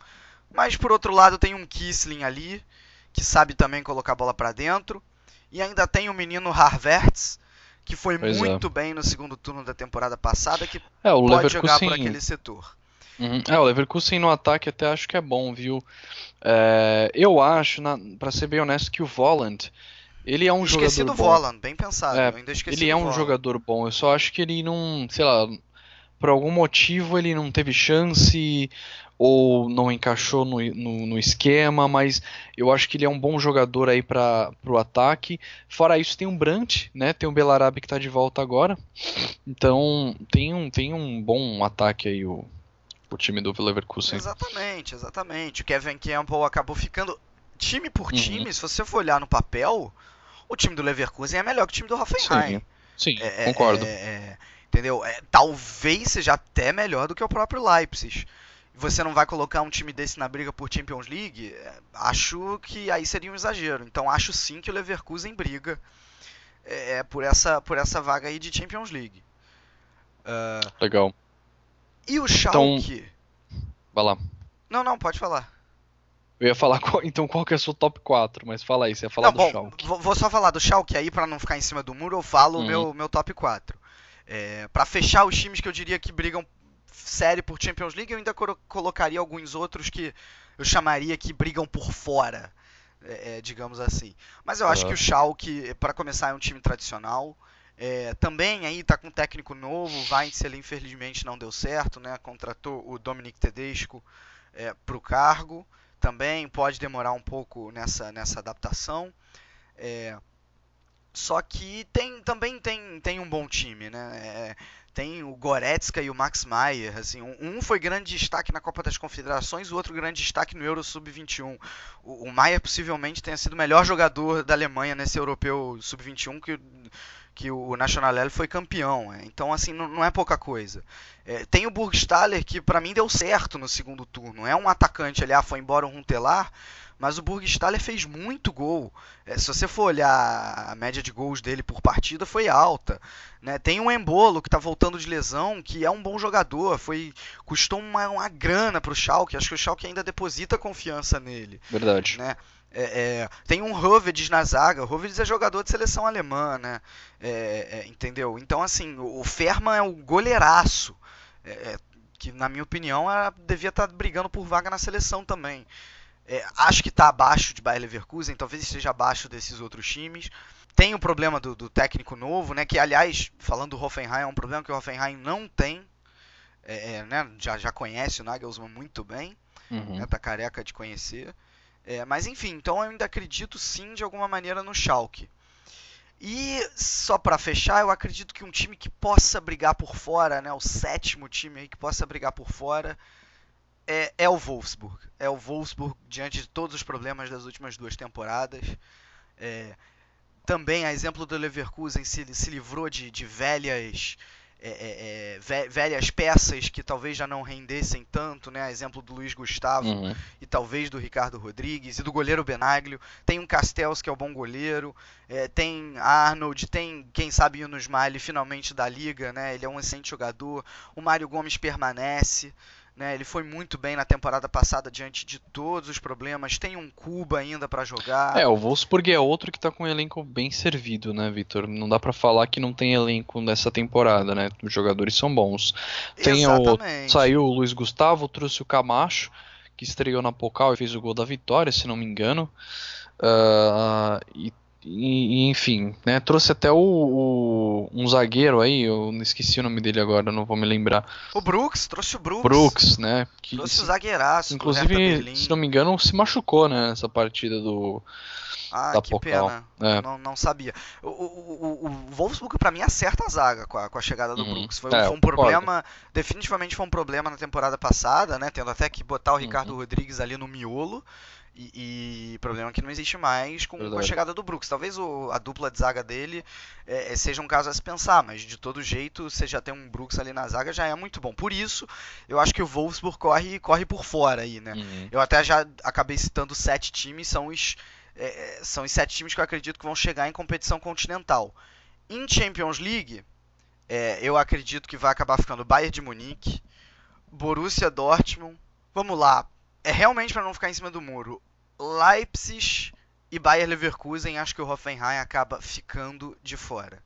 mas por outro lado tem um Kisling ali, que sabe também colocar a bola para dentro. E ainda tem o menino Harverts, que foi pois muito é. bem no segundo turno da temporada passada, que é, pode jogar por aquele setor. Uhum. É, o Leverkusen no ataque até acho que é bom, viu? É, eu acho, para ser bem honesto, que o Voland, ele é um esqueci jogador do bom. Voland, bem pensado, é, Ele é um Voland. jogador bom, eu só acho que ele não, sei lá, por algum motivo ele não teve chance ou não encaixou no, no, no, esquema, mas eu acho que ele é um bom jogador aí para o ataque. Fora isso, tem um Brandt, né? Tem o Belarabe que está de volta agora. Então tem um, tem um bom ataque aí o, o time do Leverkusen. Exatamente, exatamente. O Kevin Campbell acabou ficando time por uhum. time, se você for olhar no papel, o time do Leverkusen é melhor que o time do Hoffenheim. Sim, sim é, concordo. É, é, entendeu? É, talvez seja até melhor do que o próprio Leipzig você não vai colocar um time desse na briga por Champions League, é, acho que aí seria um exagero. Então acho sim que o Leverkusen briga é, é, por, essa, por essa vaga aí de Champions League. Uh, Legal. E o Schalke? Então, vai lá. Não, não, pode falar. Eu ia falar qual, então qual que é o seu top 4, mas fala aí, você ia falar não, do bom, Schalke. Vou só falar do Schalke aí para não ficar em cima do muro, eu falo o uhum. meu, meu top 4. É, para fechar os times que eu diria que brigam série por Champions League, eu ainda colocaria alguns outros que eu chamaria que brigam por fora, é, é, digamos assim. Mas eu acho que o Schalke, para começar, é um time tradicional. É, também aí tá com um técnico novo, o Weinzel infelizmente não deu certo, né? Contratou o Dominic Tedesco é, para o cargo. Também pode demorar um pouco nessa, nessa adaptação. É, só que tem, também tem, tem um bom time, né? É, tem o Goretzka e o Max Maier. Assim, um foi grande destaque na Copa das Confederações, o outro grande destaque no Euro Sub-21. O, o Maier possivelmente tenha sido o melhor jogador da Alemanha nesse Europeu Sub-21 que, que o Nacional foi campeão. É. Então, assim, não, não, é pouca coisa. É, tem o Burgstaller, que para mim deu certo no segundo turno. É um atacante ali, ah, foi embora o Runtelar, mas o Burgstaller fez muito gol. É, se você for olhar a média de gols dele por partida, foi alta. Né? Tem um Embolo que está voltando de lesão, que é um bom jogador, foi custou uma, uma grana para o Schalke. Acho que o Schalke ainda deposita confiança nele. Verdade. Né? É, é, tem um Hovedes na zaga. O Hovedes é jogador de seleção alemã, né? É, é entendeu? Então, assim, o Ferman é o goleiraço. É, é, que, na minha opinião, era, devia estar tá brigando por vaga na seleção também. acho que está abaixo de Bayer Leverkusen, talvez esteja abaixo desses outros times. Tem o problema do, do técnico novo, né? Que, aliás, falando do Hoffenheim, é um problema que o Hoffenheim não tem. né? já, já conhece o Nagelsmann muito bem. Uhum. Né? Tá careca de conhecer. É, mas enfim, então eu ainda acredito sim de alguma maneira no Schalke. E só para fechar, eu acredito que um time que possa brigar por fora, né, o sétimo time que possa brigar por fora, é, é o Wolfsburg. É o Wolfsburg diante de todos os problemas das últimas duas temporadas. É, também, a exemplo do Leverkusen, se, se livrou de, de velhas é, é, é velhas peças que talvez já não rendessem tanto, né? Exemplo do Luiz Gustavo uhum. e talvez do Ricardo Rodrigues e do goleiro Benaglio. Tem um Castells que é o bom goleiro, é, tem Arnold, tem quem sabe o Smiley finalmente da liga, né? Ele é um excelente jogador. O Mário Gomes permanece. Né, ele foi muito bem na temporada passada diante de todos os problemas. Tem um Cuba ainda para jogar. É, o Wolfsburg é outro que tá com um elenco bem servido, né, Vitor? Não dá para falar que não tem elenco nessa temporada, né? Os jogadores são bons. Tem Exatamente. o saiu o Luiz Gustavo, trouxe o Camacho, que estreou na Pocal e fez o gol da vitória, se não me engano. Uh, e e, enfim, né, trouxe até o, o, um zagueiro aí, eu não esqueci o nome dele agora, não vou me lembrar. O Brooks, trouxe o Brooks. Brooks, né? Que, trouxe o zagueiraço. Inclusive, se não me engano, se machucou, né, essa partida do ah, da que Pocal. pena. É. Não, não sabia. O, o, o, o Wolfsburg, para mim, acerta a zaga com a, com a chegada do uhum. Brooks. Foi, é, foi um problema, definitivamente foi um problema na temporada passada, né? Tendo até que botar o Ricardo uhum. Rodrigues ali no miolo. E, e, problema que não existe mais com, com a chegada do Brooks. Talvez o, a dupla de zaga dele é, é, seja um caso a se pensar, mas de todo jeito, você já tem um Brooks ali na zaga, já é muito bom. Por isso, eu acho que o Wolfsburg corre, corre por fora aí, né? Uhum. Eu até já acabei citando sete times, são os, é, é, são os sete times que eu acredito que vão chegar em competição continental. Em Champions League, é, eu acredito que vai acabar ficando Bayern de Munique, Borussia Dortmund. Vamos lá, é realmente para não ficar em cima do muro. Leipzig e Bayer Leverkusen, acho que o Hoffenheim acaba ficando de fora.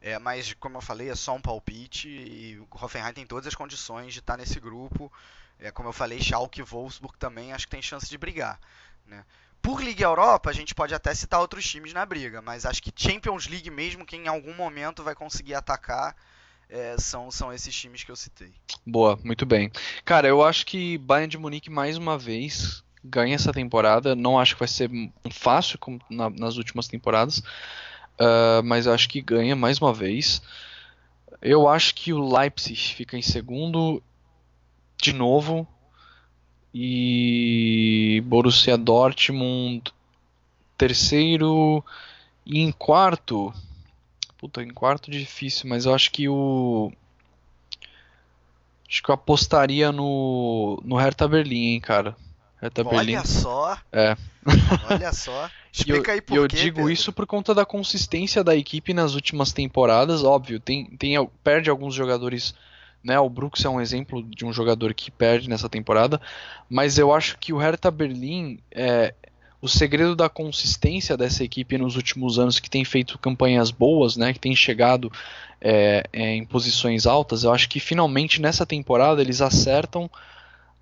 É, mas, como eu falei, é só um palpite e o Hoffenheim tem todas as condições de estar nesse grupo. É, como eu falei, Schalke e Wolfsburg também acho que tem chance de brigar. Né? Por Liga Europa, a gente pode até citar outros times na briga, mas acho que Champions League, mesmo que em algum momento vai conseguir atacar, é, são, são esses times que eu citei. Boa, muito bem. Cara, eu acho que Bayern de Munique mais uma vez ganha essa temporada. Não acho que vai ser fácil como na, nas últimas temporadas, uh, mas acho que ganha mais uma vez. Eu acho que o Leipzig fica em segundo de novo e Borussia Dortmund terceiro e em quarto Puta, em quarto difícil, mas eu acho que o. Acho que eu apostaria no. no Hertha Berlim, hein, cara. Hertha Olha Berlim. só. É. Olha só. Explica eu, aí por eu quê, digo Pedro. isso por conta da consistência da equipe nas últimas temporadas, óbvio. Tem, tem, perde alguns jogadores. Né, o Brooks é um exemplo de um jogador que perde nessa temporada, mas eu acho que o Hertha Berlim é, o segredo da consistência dessa equipe nos últimos anos, que tem feito campanhas boas, né, que tem chegado é, é, em posições altas, eu acho que finalmente nessa temporada eles acertam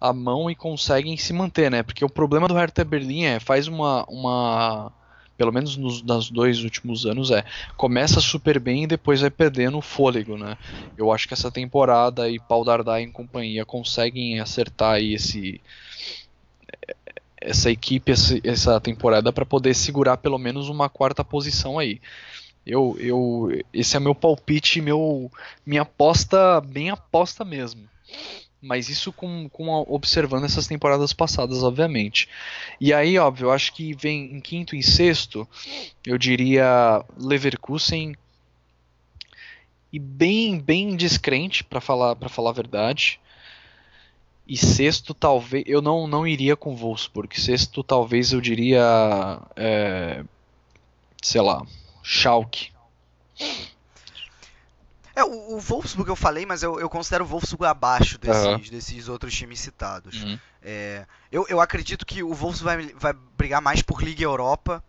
a mão e conseguem se manter, né? Porque o problema do Hertha Berlim é faz uma, uma pelo menos nos, nos dois últimos anos é começa super bem e depois vai perdendo o fôlego, né? Eu acho que essa temporada e Paul Dardai em companhia conseguem acertar aí esse essa equipe essa temporada para poder segurar pelo menos uma quarta posição aí. Eu, eu, esse é meu palpite, meu, minha aposta, bem aposta mesmo. Mas isso com, com observando essas temporadas passadas, obviamente. E aí, óbvio, eu acho que vem em quinto e sexto, eu diria Leverkusen, e bem bem descrente para falar para falar a verdade. E sexto, talvez. Eu não, não iria com Wolfsburg. Sexto, talvez eu diria. É, sei lá. Schalke. É, o, o, Wolfsburg eu falei, mas eu, eu considero o Wolfsburg abaixo desses, uhum. desses outros times citados. Uhum. É, eu, eu acredito que o Wolfsburg vai, vai brigar mais por Liga Europa,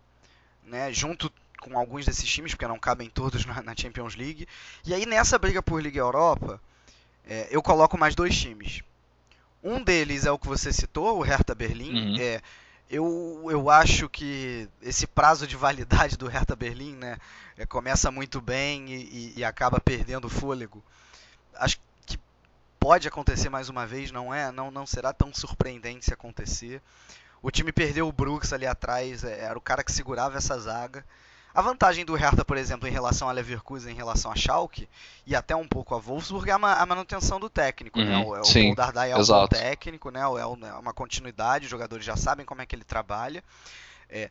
né, junto com alguns desses times, porque não cabem todos na, na Champions League. E aí nessa briga por Liga Europa, é, eu coloco mais dois times. Um deles é o que você citou, o Hertha Berlim. Uhum. É, eu, eu acho que esse prazo de validade do Hertha Berlim né, é, começa muito bem e, e, e, acaba perdendo fôlego. Acho que pode acontecer mais uma vez, não é? Não, não será tão surpreendente se acontecer. O time perdeu o Brooks ali atrás, é, era o cara que segurava essa zaga. A vantagem do Hertha, por exemplo, em relação a Leverkusen, em relação a Schalke, e até um pouco a Wolfsburg, é a, manutenção do técnico. Né? Uhum, né? O, sim, o Dardai é um técnico, né? é uma continuidade, os jogadores já sabem como é que ele trabalha. É,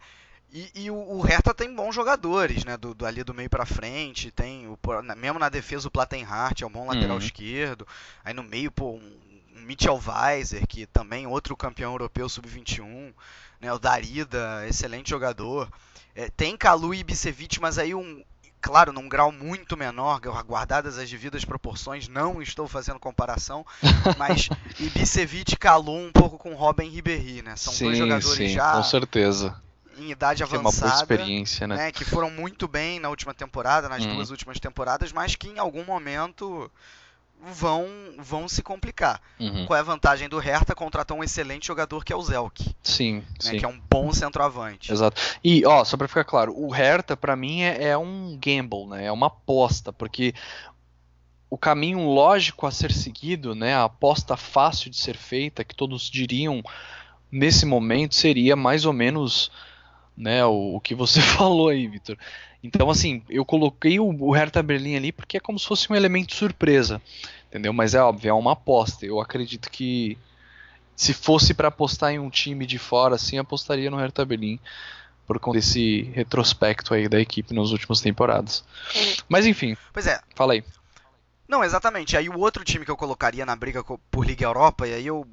e, e, o, o Hertha tem bons jogadores, né? Do, do ali do meio para frente, tem o, mesmo na defesa o Plattenhardt é um bom lateral uhum. esquerdo. Aí no meio, pô, um, um Mitchell Weiser, que também outro campeão europeu sub-21, né? O Darida, excelente jogador. É, tem Kalu e Ibisevic, mas aí um, claro, num grau muito menor, guardadas as devidas proporções, não estou fazendo comparação, mas Ibisevic calou um pouco com Robin Ribéry, né? São sim, dois jogadores sim, já com certeza. Em idade que avançada, é uma experiência, né? né? Que foram muito bem na última temporada, nas hum. duas últimas temporadas, mas que em algum momento vão vão se complicar. Uhum. Qual é a vantagem do Hertha? Contratou um excelente jogador que é o Zelk. Sim, né, sim. Que é um bom centroavante. Exato. E, ó, só pra ficar claro, o Hertha para mim é, é, um gamble, né? É uma aposta, porque o caminho lógico a ser seguido, né? A aposta fácil de ser feita, que todos diriam nesse momento, seria mais ou menos né, o, o que você falou aí, Vitor. Então, assim, eu coloquei o, o Hertha Berlim ali porque é como se fosse um elemento surpresa, entendeu? Mas é óbvio, é uma aposta. Eu acredito que se fosse para apostar em um time de fora, assim, apostaria no Hertha Berlim por conta desse retrospecto aí da equipe nas últimas temporadas. Mas enfim. Pois é. Fala aí. Não, exatamente. Aí o outro time que eu colocaria na briga por Liga Europa, e aí eu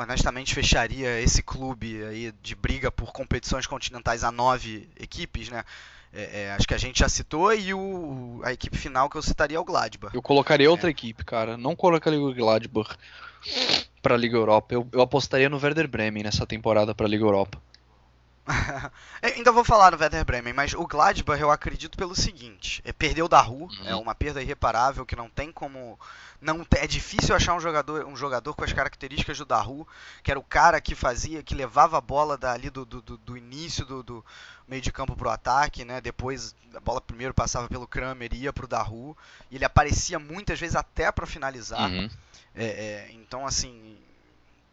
honestamente fecharia esse clube aí de briga por competições continentais a nove equipes, né? É, é, acho que a gente já citou e o, a equipe final que eu citaria é o Gladbach. Eu colocaria outra é. equipe, cara. Não colocaria o Gladbach para a Liga Europa. Eu, eu apostaria no Werder Bremen nessa temporada para a Liga Europa. Ainda vou falar no Werder Bremen, mas o Gladbach eu acredito pelo seguinte: é perdeu da Ru, uhum. é uma perda irreparável que não tem como não é difícil achar um jogador, um jogador com as características do Daru, que era o cara que fazia, que levava a bola dali do, do, do início do, do, meio de campo para o ataque, né? Depois a bola primeiro passava pelo Kramer, ia para o Daru, e ele aparecia muitas vezes até para finalizar. Uhum. É, é, então assim,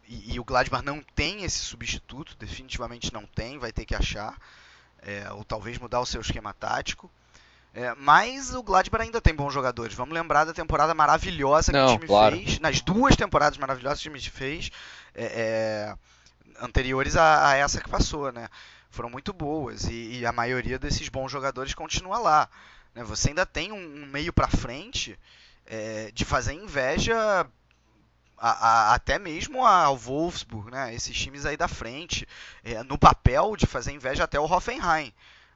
e, e, o Gladbach não tem esse substituto, definitivamente não tem, vai ter que achar, é, ou talvez mudar o seu esquema tático. É, mas o Gladbach ainda tem bons jogadores. Vamos lembrar da temporada maravilhosa que Não, o time claro. fez. Nas duas temporadas maravilhosas que o time fez, é, é, anteriores a, a, essa que passou, né? Foram muito boas. E, e, a maioria desses bons jogadores continua lá. Né? Você ainda tem um, um meio para frente é, de fazer inveja a, a, até mesmo ao Wolfsburg, né? Esses times aí da frente. É, no papel de fazer inveja até o Hoffenheim.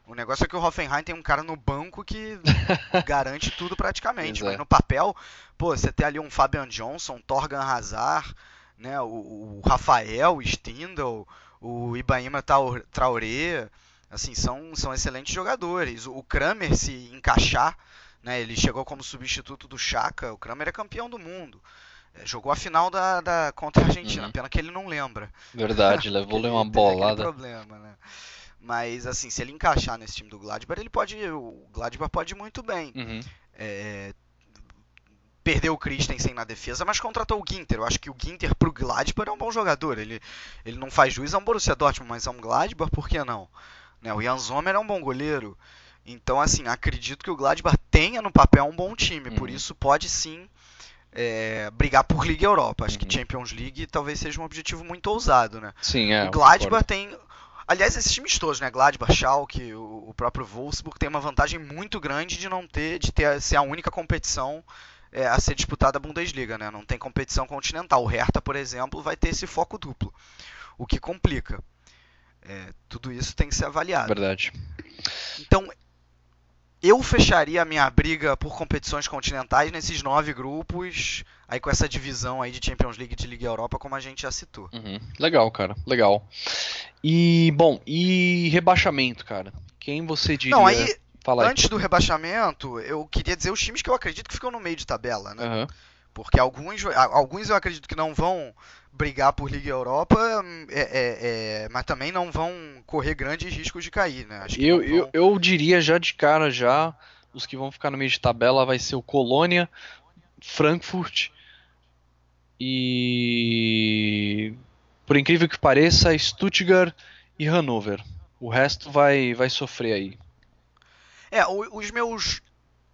O negócio é que o Hoffenheim tem um cara no banco que garante tudo praticamente. Mas é. no papel, pô, você tem ali um Fabian Johnson, Torgan Hazard, né, o, o Rafael Stindl, o Ibaima Traoré, assim, são, são excelentes jogadores. O Kramer se encaixar, né, ele chegou como substituto do Chaka, o Kramer é campeão do mundo. É, jogou a final da, da contra a Argentina, uhum. pena que ele não lembra. Verdade, levou-lhe uma bolada. problema, né? Mas, assim, se ele encaixar nesse time do Gladbach, ele pode. O Gladbach pode ir muito bem. Uhum. É, perdeu o Christensen na defesa, mas contratou o Ginter. Eu acho que o Ginter pro Gladbach é um bom jogador. Ele, ele não faz juiz a um Borussia Dortmund, mas é um Gladbach, por que não? Né? O Jan Sommer é um bom goleiro. Então, assim, acredito que o Gladbach tenha no papel um bom time. Uhum. Por isso, pode sim é, brigar por Liga Europa. Acho uhum. que Champions League talvez seja um objetivo muito ousado, né? Sim, é. O Gladbach tem Aliás, esses times todos, né? Gladbach, Schalke, o, próprio Wolfsburg tem uma vantagem muito grande de não ter, de ter ser a única competição é, a ser disputada a Bundesliga, né? Não tem competição continental. O Hertha, por exemplo, vai ter esse foco duplo, o que complica. É, tudo isso tem que ser avaliado. Verdade. Então, eu fecharia a minha briga por competições continentais nesses nove grupos, aí com essa divisão aí de Champions League e de Liga Europa, como a gente já citou. Uhum. Legal, cara, legal. E, bom, e rebaixamento, cara? Quem você diria... Não, aí, Fala antes do rebaixamento, eu queria dizer os times que eu acredito que ficam no meio de tabela, né? Uhum. Porque alguns, alguns eu acredito que não vão brigar por Liga Europa, é, é, é, mas também não vão correr grandes riscos de cair, né? eu, vão... eu, eu diria já de cara já, os que vão ficar no meio de tabela vai ser o Colônia, Frankfurt e por incrível que pareça, Stuttgart e Hannover. O resto vai vai sofrer aí. É, os meus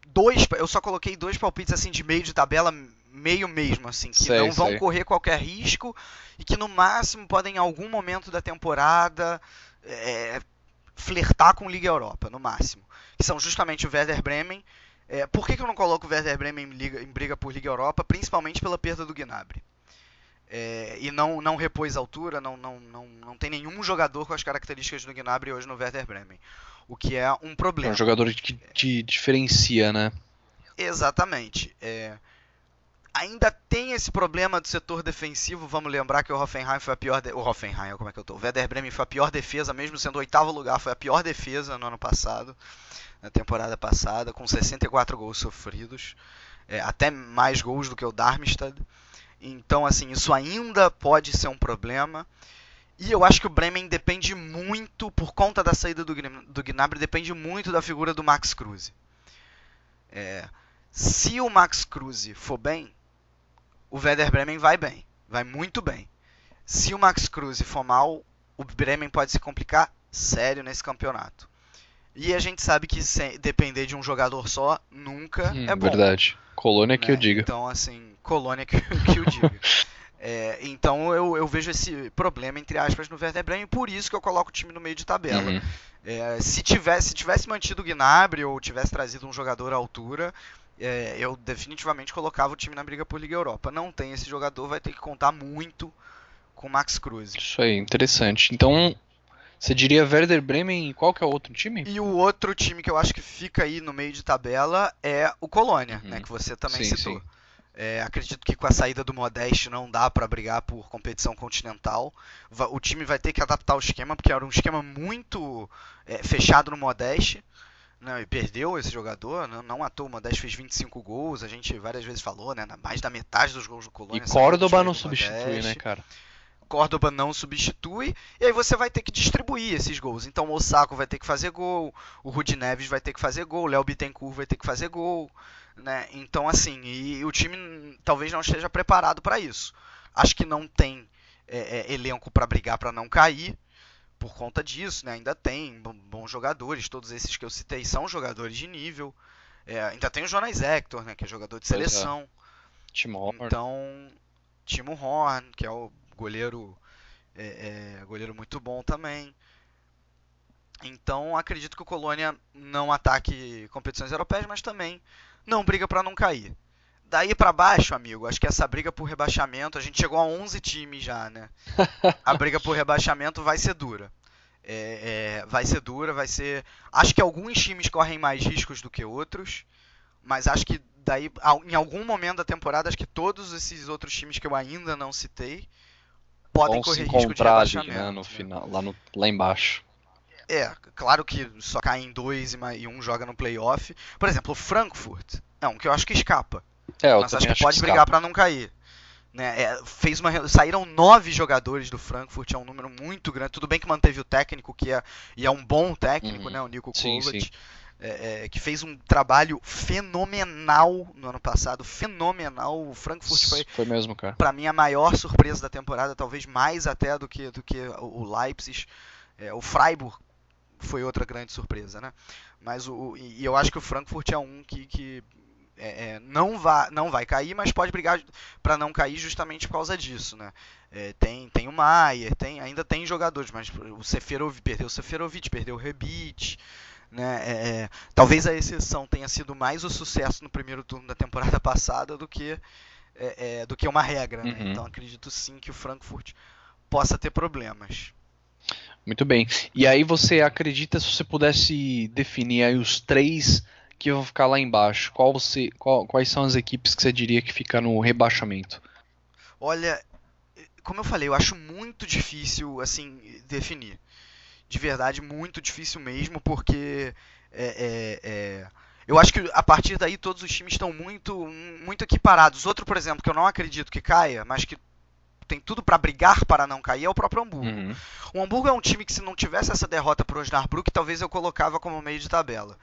dois, eu só coloquei dois palpites assim de meio de tabela meio mesmo, assim, que sei, não vão sei. correr qualquer risco e que no máximo podem em algum momento da temporada é, flertar com Liga Europa, no máximo. Que são justamente o Werder Bremen. É, por que, que eu não coloco o Werder Bremen em, liga, em briga por Liga Europa? Principalmente pela perda do Gnabry. É, e não, não repôs altura, não, não, não, não tem nenhum jogador com as características do Gnabry hoje no Werder Bremen. O que é um problema. É um jogador que te diferencia, né? Exatamente. É, ainda tem esse problema do setor defensivo. Vamos lembrar que o Hoffenheim foi a pior. De... O Hoffenheim, como é que eu tô? O Werder Bremen foi a pior defesa, mesmo sendo o oitavo lugar, foi a pior defesa no ano passado, na temporada passada, com 64 gols sofridos. É, até mais gols do que o Darmstadt. Então, assim, isso ainda pode ser um problema. E eu acho que o Bremen depende muito, por conta da saída do, do Gnabry, depende muito da figura do Max Kruse. É, se o Max Kruse for bem, o Werder Bremen vai bem, vai muito bem. Se o Max Kruse for mal, o Bremen pode se complicar sério nesse campeonato. E a gente sabe que depender de um jogador só nunca hum, é bom. Verdade. Colônia né? que eu diga. Então, assim, colônia que, que eu diga. É, então eu, eu, vejo esse problema, entre aspas, no Werder Bremen, por isso que eu coloco o time no meio de tabela. Uhum. É, se, tivesse, se tivesse mantido o Gnabry ou tivesse trazido um jogador à altura, é, eu definitivamente colocava o time na briga por Liga Europa. Não tem esse jogador, vai ter que contar muito com o Max Cruz. Isso aí, interessante. Então, você diria Werder Bremen e qual que é o outro time? E o outro time que eu acho que fica aí no meio de tabela é o Colônia, uhum. né, que você também sim, citou. Sim. É, acredito que com a saída do Modeste não dá para brigar por competição continental. O time vai ter que adaptar o esquema, porque era um esquema muito é, fechado no Modeste. Né, e perdeu esse jogador, né, não à toa, o Modeste fez 25 gols, a gente várias vezes falou, né, mais da metade dos gols do Colônia. E Córdoba não substitui, né, cara? Córdoba não substitui, e aí você vai ter que distribuir esses gols. Então o Osako vai ter que fazer gol, o Rudi Neves vai ter que fazer gol, o Léo Bittencourt vai ter que fazer gol, né? Então assim, e, o time talvez não esteja preparado para isso. Acho que não tem é, é, elenco para brigar para não cair, por conta disso, né? Ainda tem bons jogadores, todos esses que eu citei são jogadores de nível. É, ainda tem o Jonas Hector, né? Que é jogador de é. seleção. É. Timo Horn. Então, Timo Horn, que é o goleiro, é, é, goleiro muito bom também. Então, acredito que o Colônia não ataque competições europeias, mas também não briga para não cair. Daí para baixo, amigo, acho que essa briga por rebaixamento, a gente chegou a 11 times já, né? A briga por rebaixamento vai ser dura. É, é, vai ser dura, vai ser. Acho que alguns times correm mais riscos do que outros, mas acho que daí, em algum momento da temporada, acho que todos esses outros times que eu ainda não citei podem Vão correr risco de rebaixamento. Ali, né, no final, lá, no, lá embaixo. É, claro que só cai em dois e um joga no playoff. Por exemplo, o Frankfurt é um que eu acho que escapa. É, eu mas acho que pode brigar para não cair. Né? É, fez uma, saíram nove jogadores do Frankfurt, é um número muito grande. Tudo bem que manteve o técnico, que é, e é um bom técnico, uhum. né? o Nico Kovac, é, é, que fez um trabalho fenomenal no ano passado. Fenomenal. O Frankfurt foi, foi mesmo, cara. Para mim, a maior surpresa da temporada, talvez mais até do que, do que o Leipzig. É, o Freiburg foi outra grande surpresa, né? Mas o, e eu acho que o Frankfurt é um que, que é, é, não, vai, não vai cair, mas pode brigar para não cair justamente por causa disso, né? É, tem, tem o Maier, tem, ainda tem jogadores, mas o Seferovic perdeu o Seferovic, perdeu o Rebit, né? É, é, talvez a exceção tenha sido mais o sucesso no primeiro turno da temporada passada do que é, do que uma regra, né? Uhum. Então acredito sim que o Frankfurt possa ter problemas. Muito bem. E aí você acredita se você pudesse definir aí os três que vão ficar lá embaixo, qual você, qual, quais são as equipes que você diria que fica no rebaixamento? Olha, como eu falei, eu acho muito difícil assim definir. De verdade, muito difícil mesmo, porque é, é, é, eu acho que a partir daí todos os times estão muito, muito equiparados. Outro, por exemplo, que eu não acredito que caia, mas que tem tudo para brigar para não cair é o próprio Hamburgo. Uhum. O Hamburgo é um time que se não tivesse essa derrota para o Osnabrück, talvez eu colocava como meio de tabela.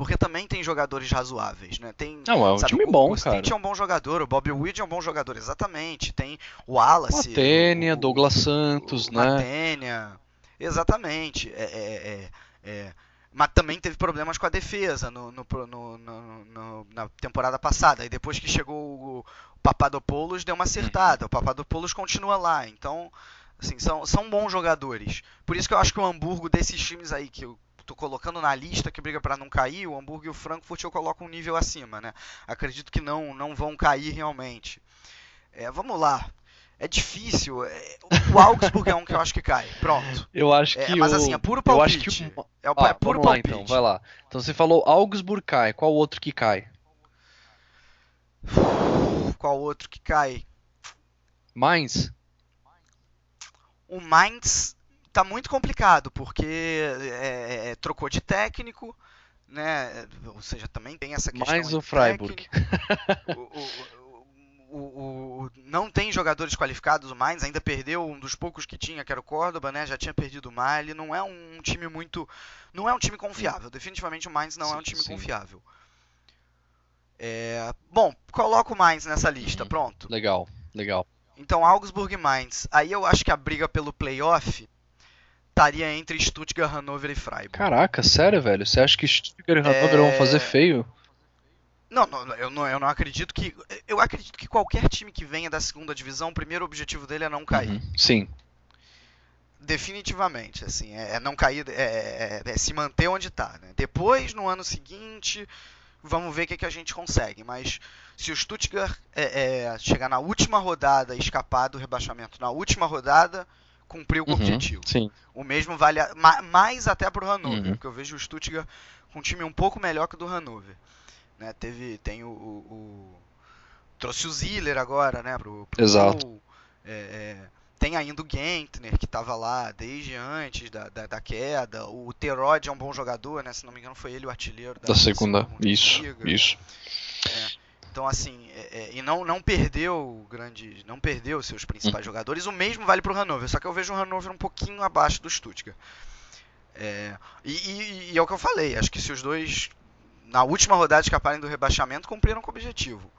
Porque também tem jogadores razoáveis, né? Tem, não, é um sabe, time bom, o cara. O é um bom jogador, o Bob Wood é um bom jogador, exatamente. Tem o Wallace. Matênia, Douglas Santos, o, né? Matênia, exatamente. É, é, é, é, mas também teve problemas com a defesa no, no, no, no, na temporada passada. E depois que chegou o, Papadopoulos deu uma acertada. O Papadopoulos continua lá. Então, assim, são, são bons jogadores. Por isso que eu acho que o Hamburgo, desses times aí que eu tô colocando na lista que briga para não cair, o Hamburgo e o Frankfurt eu coloco um nível acima, né? Acredito que não, não vão cair realmente. É, vamos lá. É difícil. É, o Augsburg é um que eu acho que cai. Pronto. Eu acho é, que. É, mas assim, é puro palpite. Eu acho que o... É, ah, é puro palpite. Lá, então, vai lá. Então você falou Augsburg cai. Qual outro que cai? Qual outro que cai? Mainz? O Mainz tá muito complicado, porque é, é, é, trocou de técnico, né? Ou seja, também tem essa questão. Mais o Freiburg. o, o, o, não tem jogadores qualificados, o Mainz ainda perdeu um dos poucos que tinha, que era o Córdoba, né? Já tinha perdido o Mar, ele não é um time muito. Não é um time confiável. Definitivamente o Mainz não sim, é um time sim. confiável. É, bom, coloco o Mainz nessa lista, uhum. pronto. Legal, legal. Então, Augsburg e Mainz. Aí eu acho que a briga pelo playoff estaria entre Stuttgart, Hannover e Freiburg. Caraca, sério, velho? Você acha que Stuttgart e Hannover é... vão fazer feio? Não, não, eu não, eu não acredito que. Eu acredito que qualquer time que venha da segunda divisão, o primeiro objetivo dele é não cair. Uhum, sim. Definitivamente, assim, é, é não cair, é, é, é, se manter onde está. Né? Depois, no ano seguinte, Vamos ver o que, que a gente consegue. Mas se o Stuttgart é, é, chegar na última rodada e escapar do rebaixamento na última rodada, cumpriu o uhum, objetivo. Sim. O mesmo vale a, mais até para o Hannover, uhum. porque eu vejo o Stuttgart com um time um pouco melhor que o do Hannover. Né, teve, tem o, o, o, trouxe o Ziller agora, né, pro, pro Exato. é, é, tem ainda o Gentner, que estava lá desde antes da, da, da, queda. O Terod é um bom jogador, né? Se não me engano, foi ele o artilheiro da, da segunda. Isso, isso. É, então, assim, é, é, e não, não perdeu grande, não perdeu seus principais hum. jogadores. O mesmo vale para o Hannover, só que eu vejo o Hannover um pouquinho abaixo do Stuttgart. É, e, e, e é o que eu falei, acho que se os dois na última rodada escaparem do rebaixamento, cumpriram com o objetivo.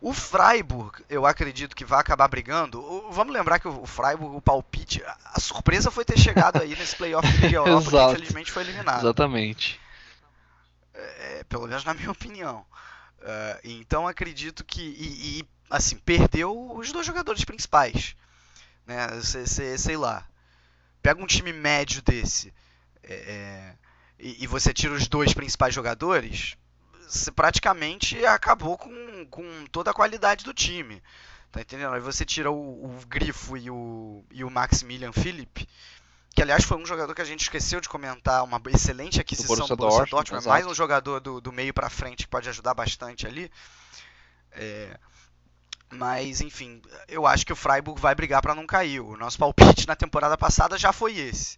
O Freiburg, eu acredito que vai acabar brigando. Vamos lembrar que o Freiburg, o palpite, a surpresa foi ter chegado aí nesse playoff de Europa, que infelizmente foi eliminado. Exatamente. É, pelo menos na minha opinião. Uh, então acredito que. E, e, assim, perdeu os dois jogadores principais. Né? sei lá. Pega um time médio desse. É, é, e, e você tira os dois principais jogadores você praticamente acabou com, com toda a qualidade do time. Tá entendendo? Aí você tira o, o Grifo e o, e o Maximilian Philip, que aliás foi um jogador que a gente esqueceu de comentar, uma excelente aquisição do Borussia, do Borussia Dortmund, Dortmund mais um jogador do, do meio para frente que pode ajudar bastante ali. É, mas, enfim, eu acho que o Freiburg vai brigar para não cair. O nosso palpite na temporada passada já foi esse.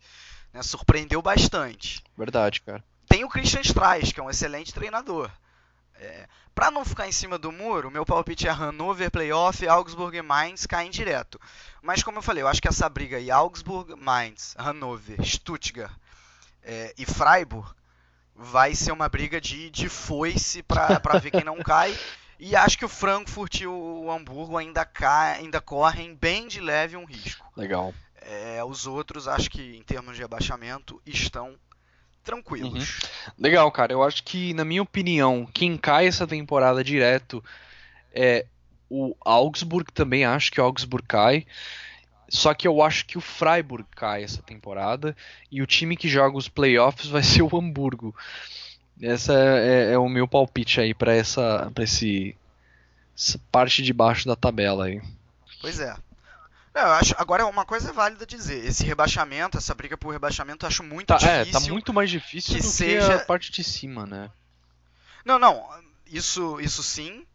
Né? Surpreendeu bastante. Verdade, cara. Tem o Christian Streich, que é um excelente treinador. É, para não ficar em cima do muro, meu palpite é Hannover playoff, Augsburg e Mainz caem direto. Mas como eu falei, eu acho que essa briga aí, Augsburg, Mainz, Hannover, Stuttgart é, e Freiburg, vai ser uma briga de, de foice para ver quem não cai. E acho que o Frankfurt e o Hamburgo ainda, cai, ainda correm bem de leve um risco. Legal. É, os outros, acho que em termos de rebaixamento, estão tranquilos. Uhum. Legal, cara. Eu acho que, na minha opinião, quem cai essa temporada direto é o Augsburg. Também acho que o Augsburg cai. Só que eu acho que o Freiburg cai essa temporada. E o time que joga os playoffs vai ser o Hamburgo. Essa é, é o meu palpite aí para essa, pra esse, essa parte de baixo da tabela aí. Pois é. Eu acho, agora uma coisa é válida dizer, esse rebaixamento, essa briga por rebaixamento, eu acho muito tá, difícil. É, tá muito mais difícil que do seja... que a parte de cima, né? Não, não, isso, isso sim.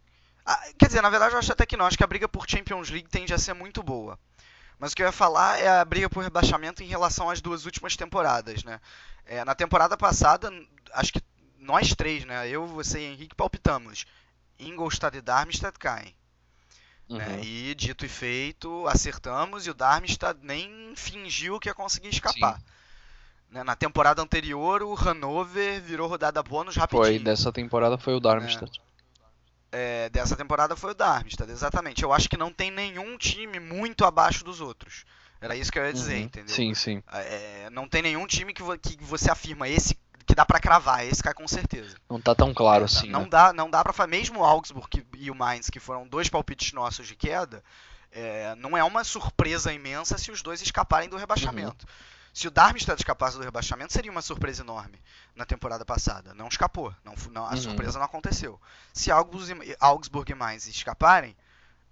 Ah, quer dizer, na verdade eu acho até que não, acho que a briga por Champions League tende a ser muito boa. Mas o que eu ia falar é a briga por rebaixamento em relação às duas últimas temporadas, né? É, na temporada passada, acho que nós três, né? Eu, você e Henrique palpitamos. Ingolstadt e Darmstadt caem. Uhum. Né? E dito e feito, acertamos e o Darmstadt nem fingiu que ia conseguir escapar. Né? Na temporada anterior, o Hannover virou rodada bônus rapidinho. Foi, dessa temporada foi o Darmstadt. É, dessa temporada foi o Darmstadt, exatamente. Eu acho que não tem nenhum time muito abaixo dos outros. Era isso que eu ia dizer, uhum. entendeu? Sim, sim. É, não tem nenhum time que, vo que você afirma esse que dá para cravar, esse cai com certeza. Não tá tão claro é, assim. Não né? dá, não dá para mesmo o Augsburg e o Mainz, que foram dois palpites nossos de queda, é, não é uma surpresa imensa se os dois escaparem do rebaixamento. Uhum. Se o Darmstadt escapasse do rebaixamento, seria uma surpresa enorme na temporada passada. Não escapou, não, não a uhum. surpresa não aconteceu. Se Augsburg, Augsburg e Mainz escaparem,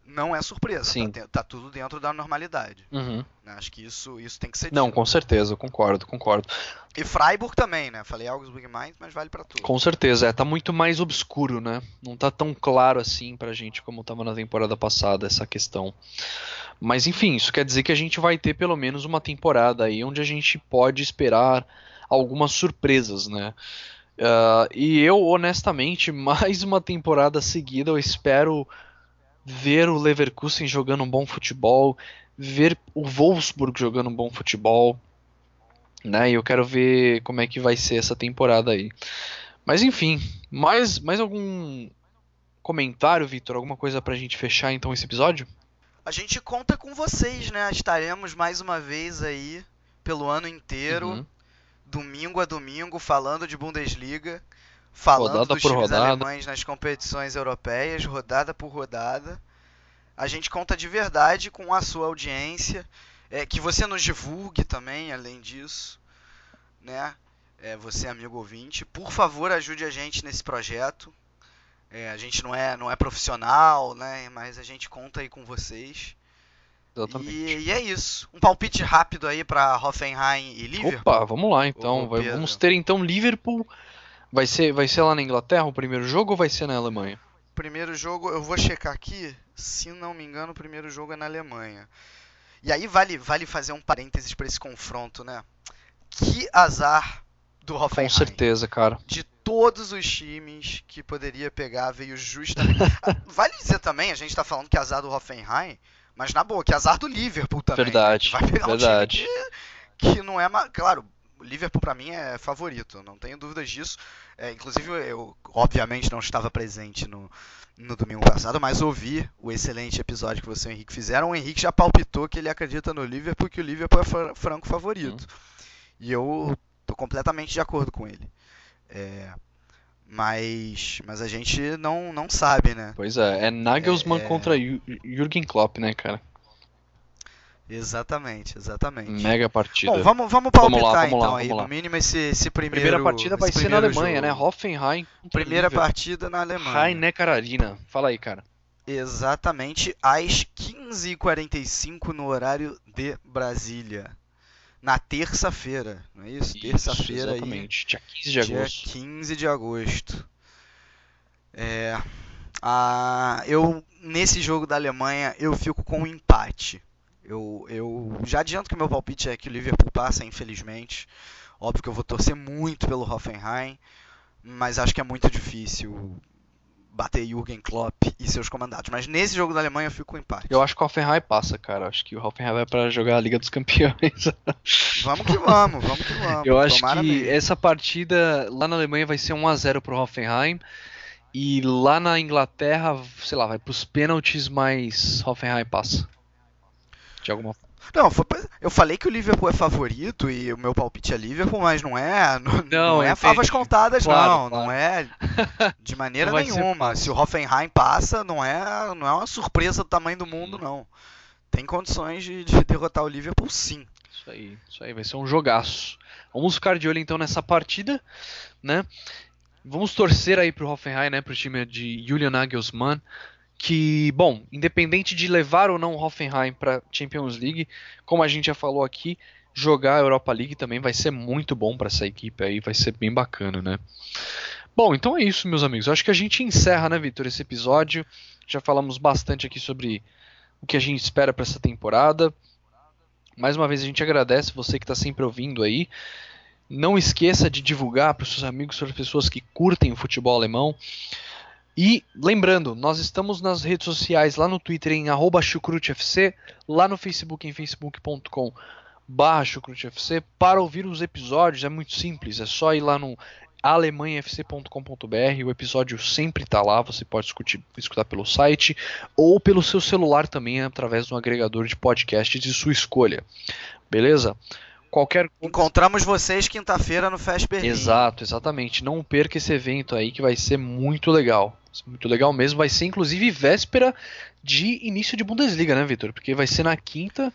não é surpresa. Sim. Tá, tá tudo dentro da normalidade. Uhum. Né, acho que isso, isso tem que ser dito. Não, com certeza, concordo, concordo. E Freiburg também, né? Falei Augsburg mais, mas vale para tudo. Com certeza, é, tá muito mais obscuro, né? Não tá tão claro assim pra gente como tava na temporada passada essa questão. Mas enfim, isso quer dizer que a gente vai ter pelo menos uma temporada aí onde a gente pode esperar algumas surpresas, né? Uh, e eu, honestamente, mais uma temporada seguida eu espero ver o Leverkusen jogando um bom futebol, ver o Wolfsburg jogando um bom futebol, né? E eu quero ver como é que vai ser essa temporada aí. Mas enfim, mais, mais algum comentário, Vitor? Alguma coisa pra gente fechar então esse episódio? A gente conta com vocês, né? Estaremos mais uma vez aí pelo ano inteiro, uhum. domingo a domingo, falando de Bundesliga falando rodada dos times rodada. alemães nas competições europeias, rodada por rodada. A gente conta de verdade com a sua audiência, é, que você nos divulgue também, além disso, né? É, você amigo ouvinte, por favor ajude a gente nesse projeto. É, a gente não é não é profissional, né? Mas a gente conta aí com vocês. Exatamente. E, e, é isso. Um palpite rápido aí para Hoffenheim e Liverpool. Opa, vamos lá então. Ô, vamos ter então Liverpool Vai ser, vai ser lá na Inglaterra o primeiro jogo ou vai ser na Alemanha? Primeiro jogo, eu vou checar aqui, se não me engano, o primeiro jogo é na Alemanha. E aí vale, vale fazer um parênteses para esse confronto, né? Que azar do Hoffenheim. Com certeza, cara. De todos os times que poderia pegar, veio justamente. Ah, vale dizer também, a gente tá falando que azar do Hoffenheim, mas na boa, que azar do Liverpool também. Verdade. Vai pegar verdade. um time que, que não é. Claro, o Liverpool para mim é favorito, não tenho dúvidas disso. É, inclusive eu obviamente não estava presente no, no domingo passado, mas ouvi o excelente episódio que você e o Henrique fizeram. O Henrique já palpitou que ele acredita no Liverpool, que o Liverpool é franco favorito. Uhum. E eu tô completamente de acordo com ele. É, mas, mas a gente não, não sabe, né? Pois é, é Nagelsmann é, contra Jürgen Klopp, né, cara? Exatamente, exatamente. Mega partida. Bom, vamos, vamos palpitar vamos lá, vamos então lá, aí, no mínimo esse, esse primeiro Primeira partida vai ser na Alemanha, jogo. né? Hoffenheim. Primeira partida na Alemanha. Rhein-Neckar Arena. Fala aí, cara. Exatamente, às 15h45 no horário de Brasília. Na terça-feira, não é isso? isso terça-feira aí. Exatamente, dia 15 de agosto. Dia 15 de agosto. É, a, eu, nesse jogo da Alemanha, eu fico com um empate. Eu, eu já adianto que meu palpite é que o Liverpool passa, infelizmente. Óbvio que eu vou torcer muito pelo Hoffenheim, mas acho que é muito difícil bater Jürgen Klopp e seus comandados. Mas nesse jogo da Alemanha eu fico com empate. Eu acho que o Hoffenheim passa, cara. Acho que o Hoffenheim vai para jogar a Liga dos Campeões. vamos que vamos, vamos que vamos. Eu acho Tomara que mesmo. essa partida lá na Alemanha vai ser 1 a 0 pro Hoffenheim. E lá na Inglaterra, sei lá, vai pros pênaltis, mas Hoffenheim passa. De alguma Não, eu falei que o Liverpool é favorito e o meu palpite é Liverpool, mas não é. Não, não, é favas contadas, claro, não. Claro. Não é de maneira nenhuma. Se o Hoffenheim passa, não é, não é uma surpresa do tamanho do mundo, não. Tem condições de, de derrotar o Liverpool, sim. Isso aí, isso aí, vai ser um jogaço. Vamos ficar de olho então nessa partida, né? Vamos torcer aí pro Hoffenheim, né, pro time de Julian Nagelsmann, que, bom, independente de levar ou não Hoffenheim para Champions League, como a gente já falou aqui, jogar a Europa League também vai ser muito bom para essa equipe aí, vai ser bem bacana, né? Bom, então é isso, meus amigos. acho que a gente encerra, né, Vitor, esse episódio. Já falamos bastante aqui sobre o que a gente espera para essa temporada. Mais uma vez a gente agradece você que está sempre ouvindo aí. Não esqueça de divulgar para os seus amigos, para as pessoas que curtem o futebol alemão. E lembrando, nós estamos nas redes sociais, lá no Twitter em chucrutefc, lá no Facebook em facebook.com chucrutefc. Para ouvir os episódios é muito simples, é só ir lá no alemanhafc.com.br, o episódio sempre está lá, você pode escutar, escutar pelo site ou pelo seu celular também através de um agregador de podcasts de sua escolha. Beleza? Qualquer Encontramos vocês quinta-feira no Fest Berlim. Exato, exatamente. Não perca esse evento aí que vai ser muito legal. Muito legal mesmo. Vai ser inclusive véspera de início de Bundesliga, né, Vitor? Porque vai ser na quinta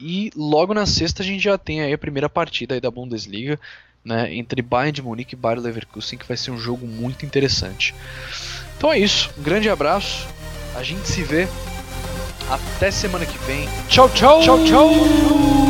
e logo na sexta a gente já tem aí a primeira partida aí da Bundesliga, né, entre Bayern de Munique e Bayer Leverkusen, que vai ser um jogo muito interessante. Então é isso. Um grande abraço. A gente se vê até semana que vem. Tchau, tchau. Tchau, tchau.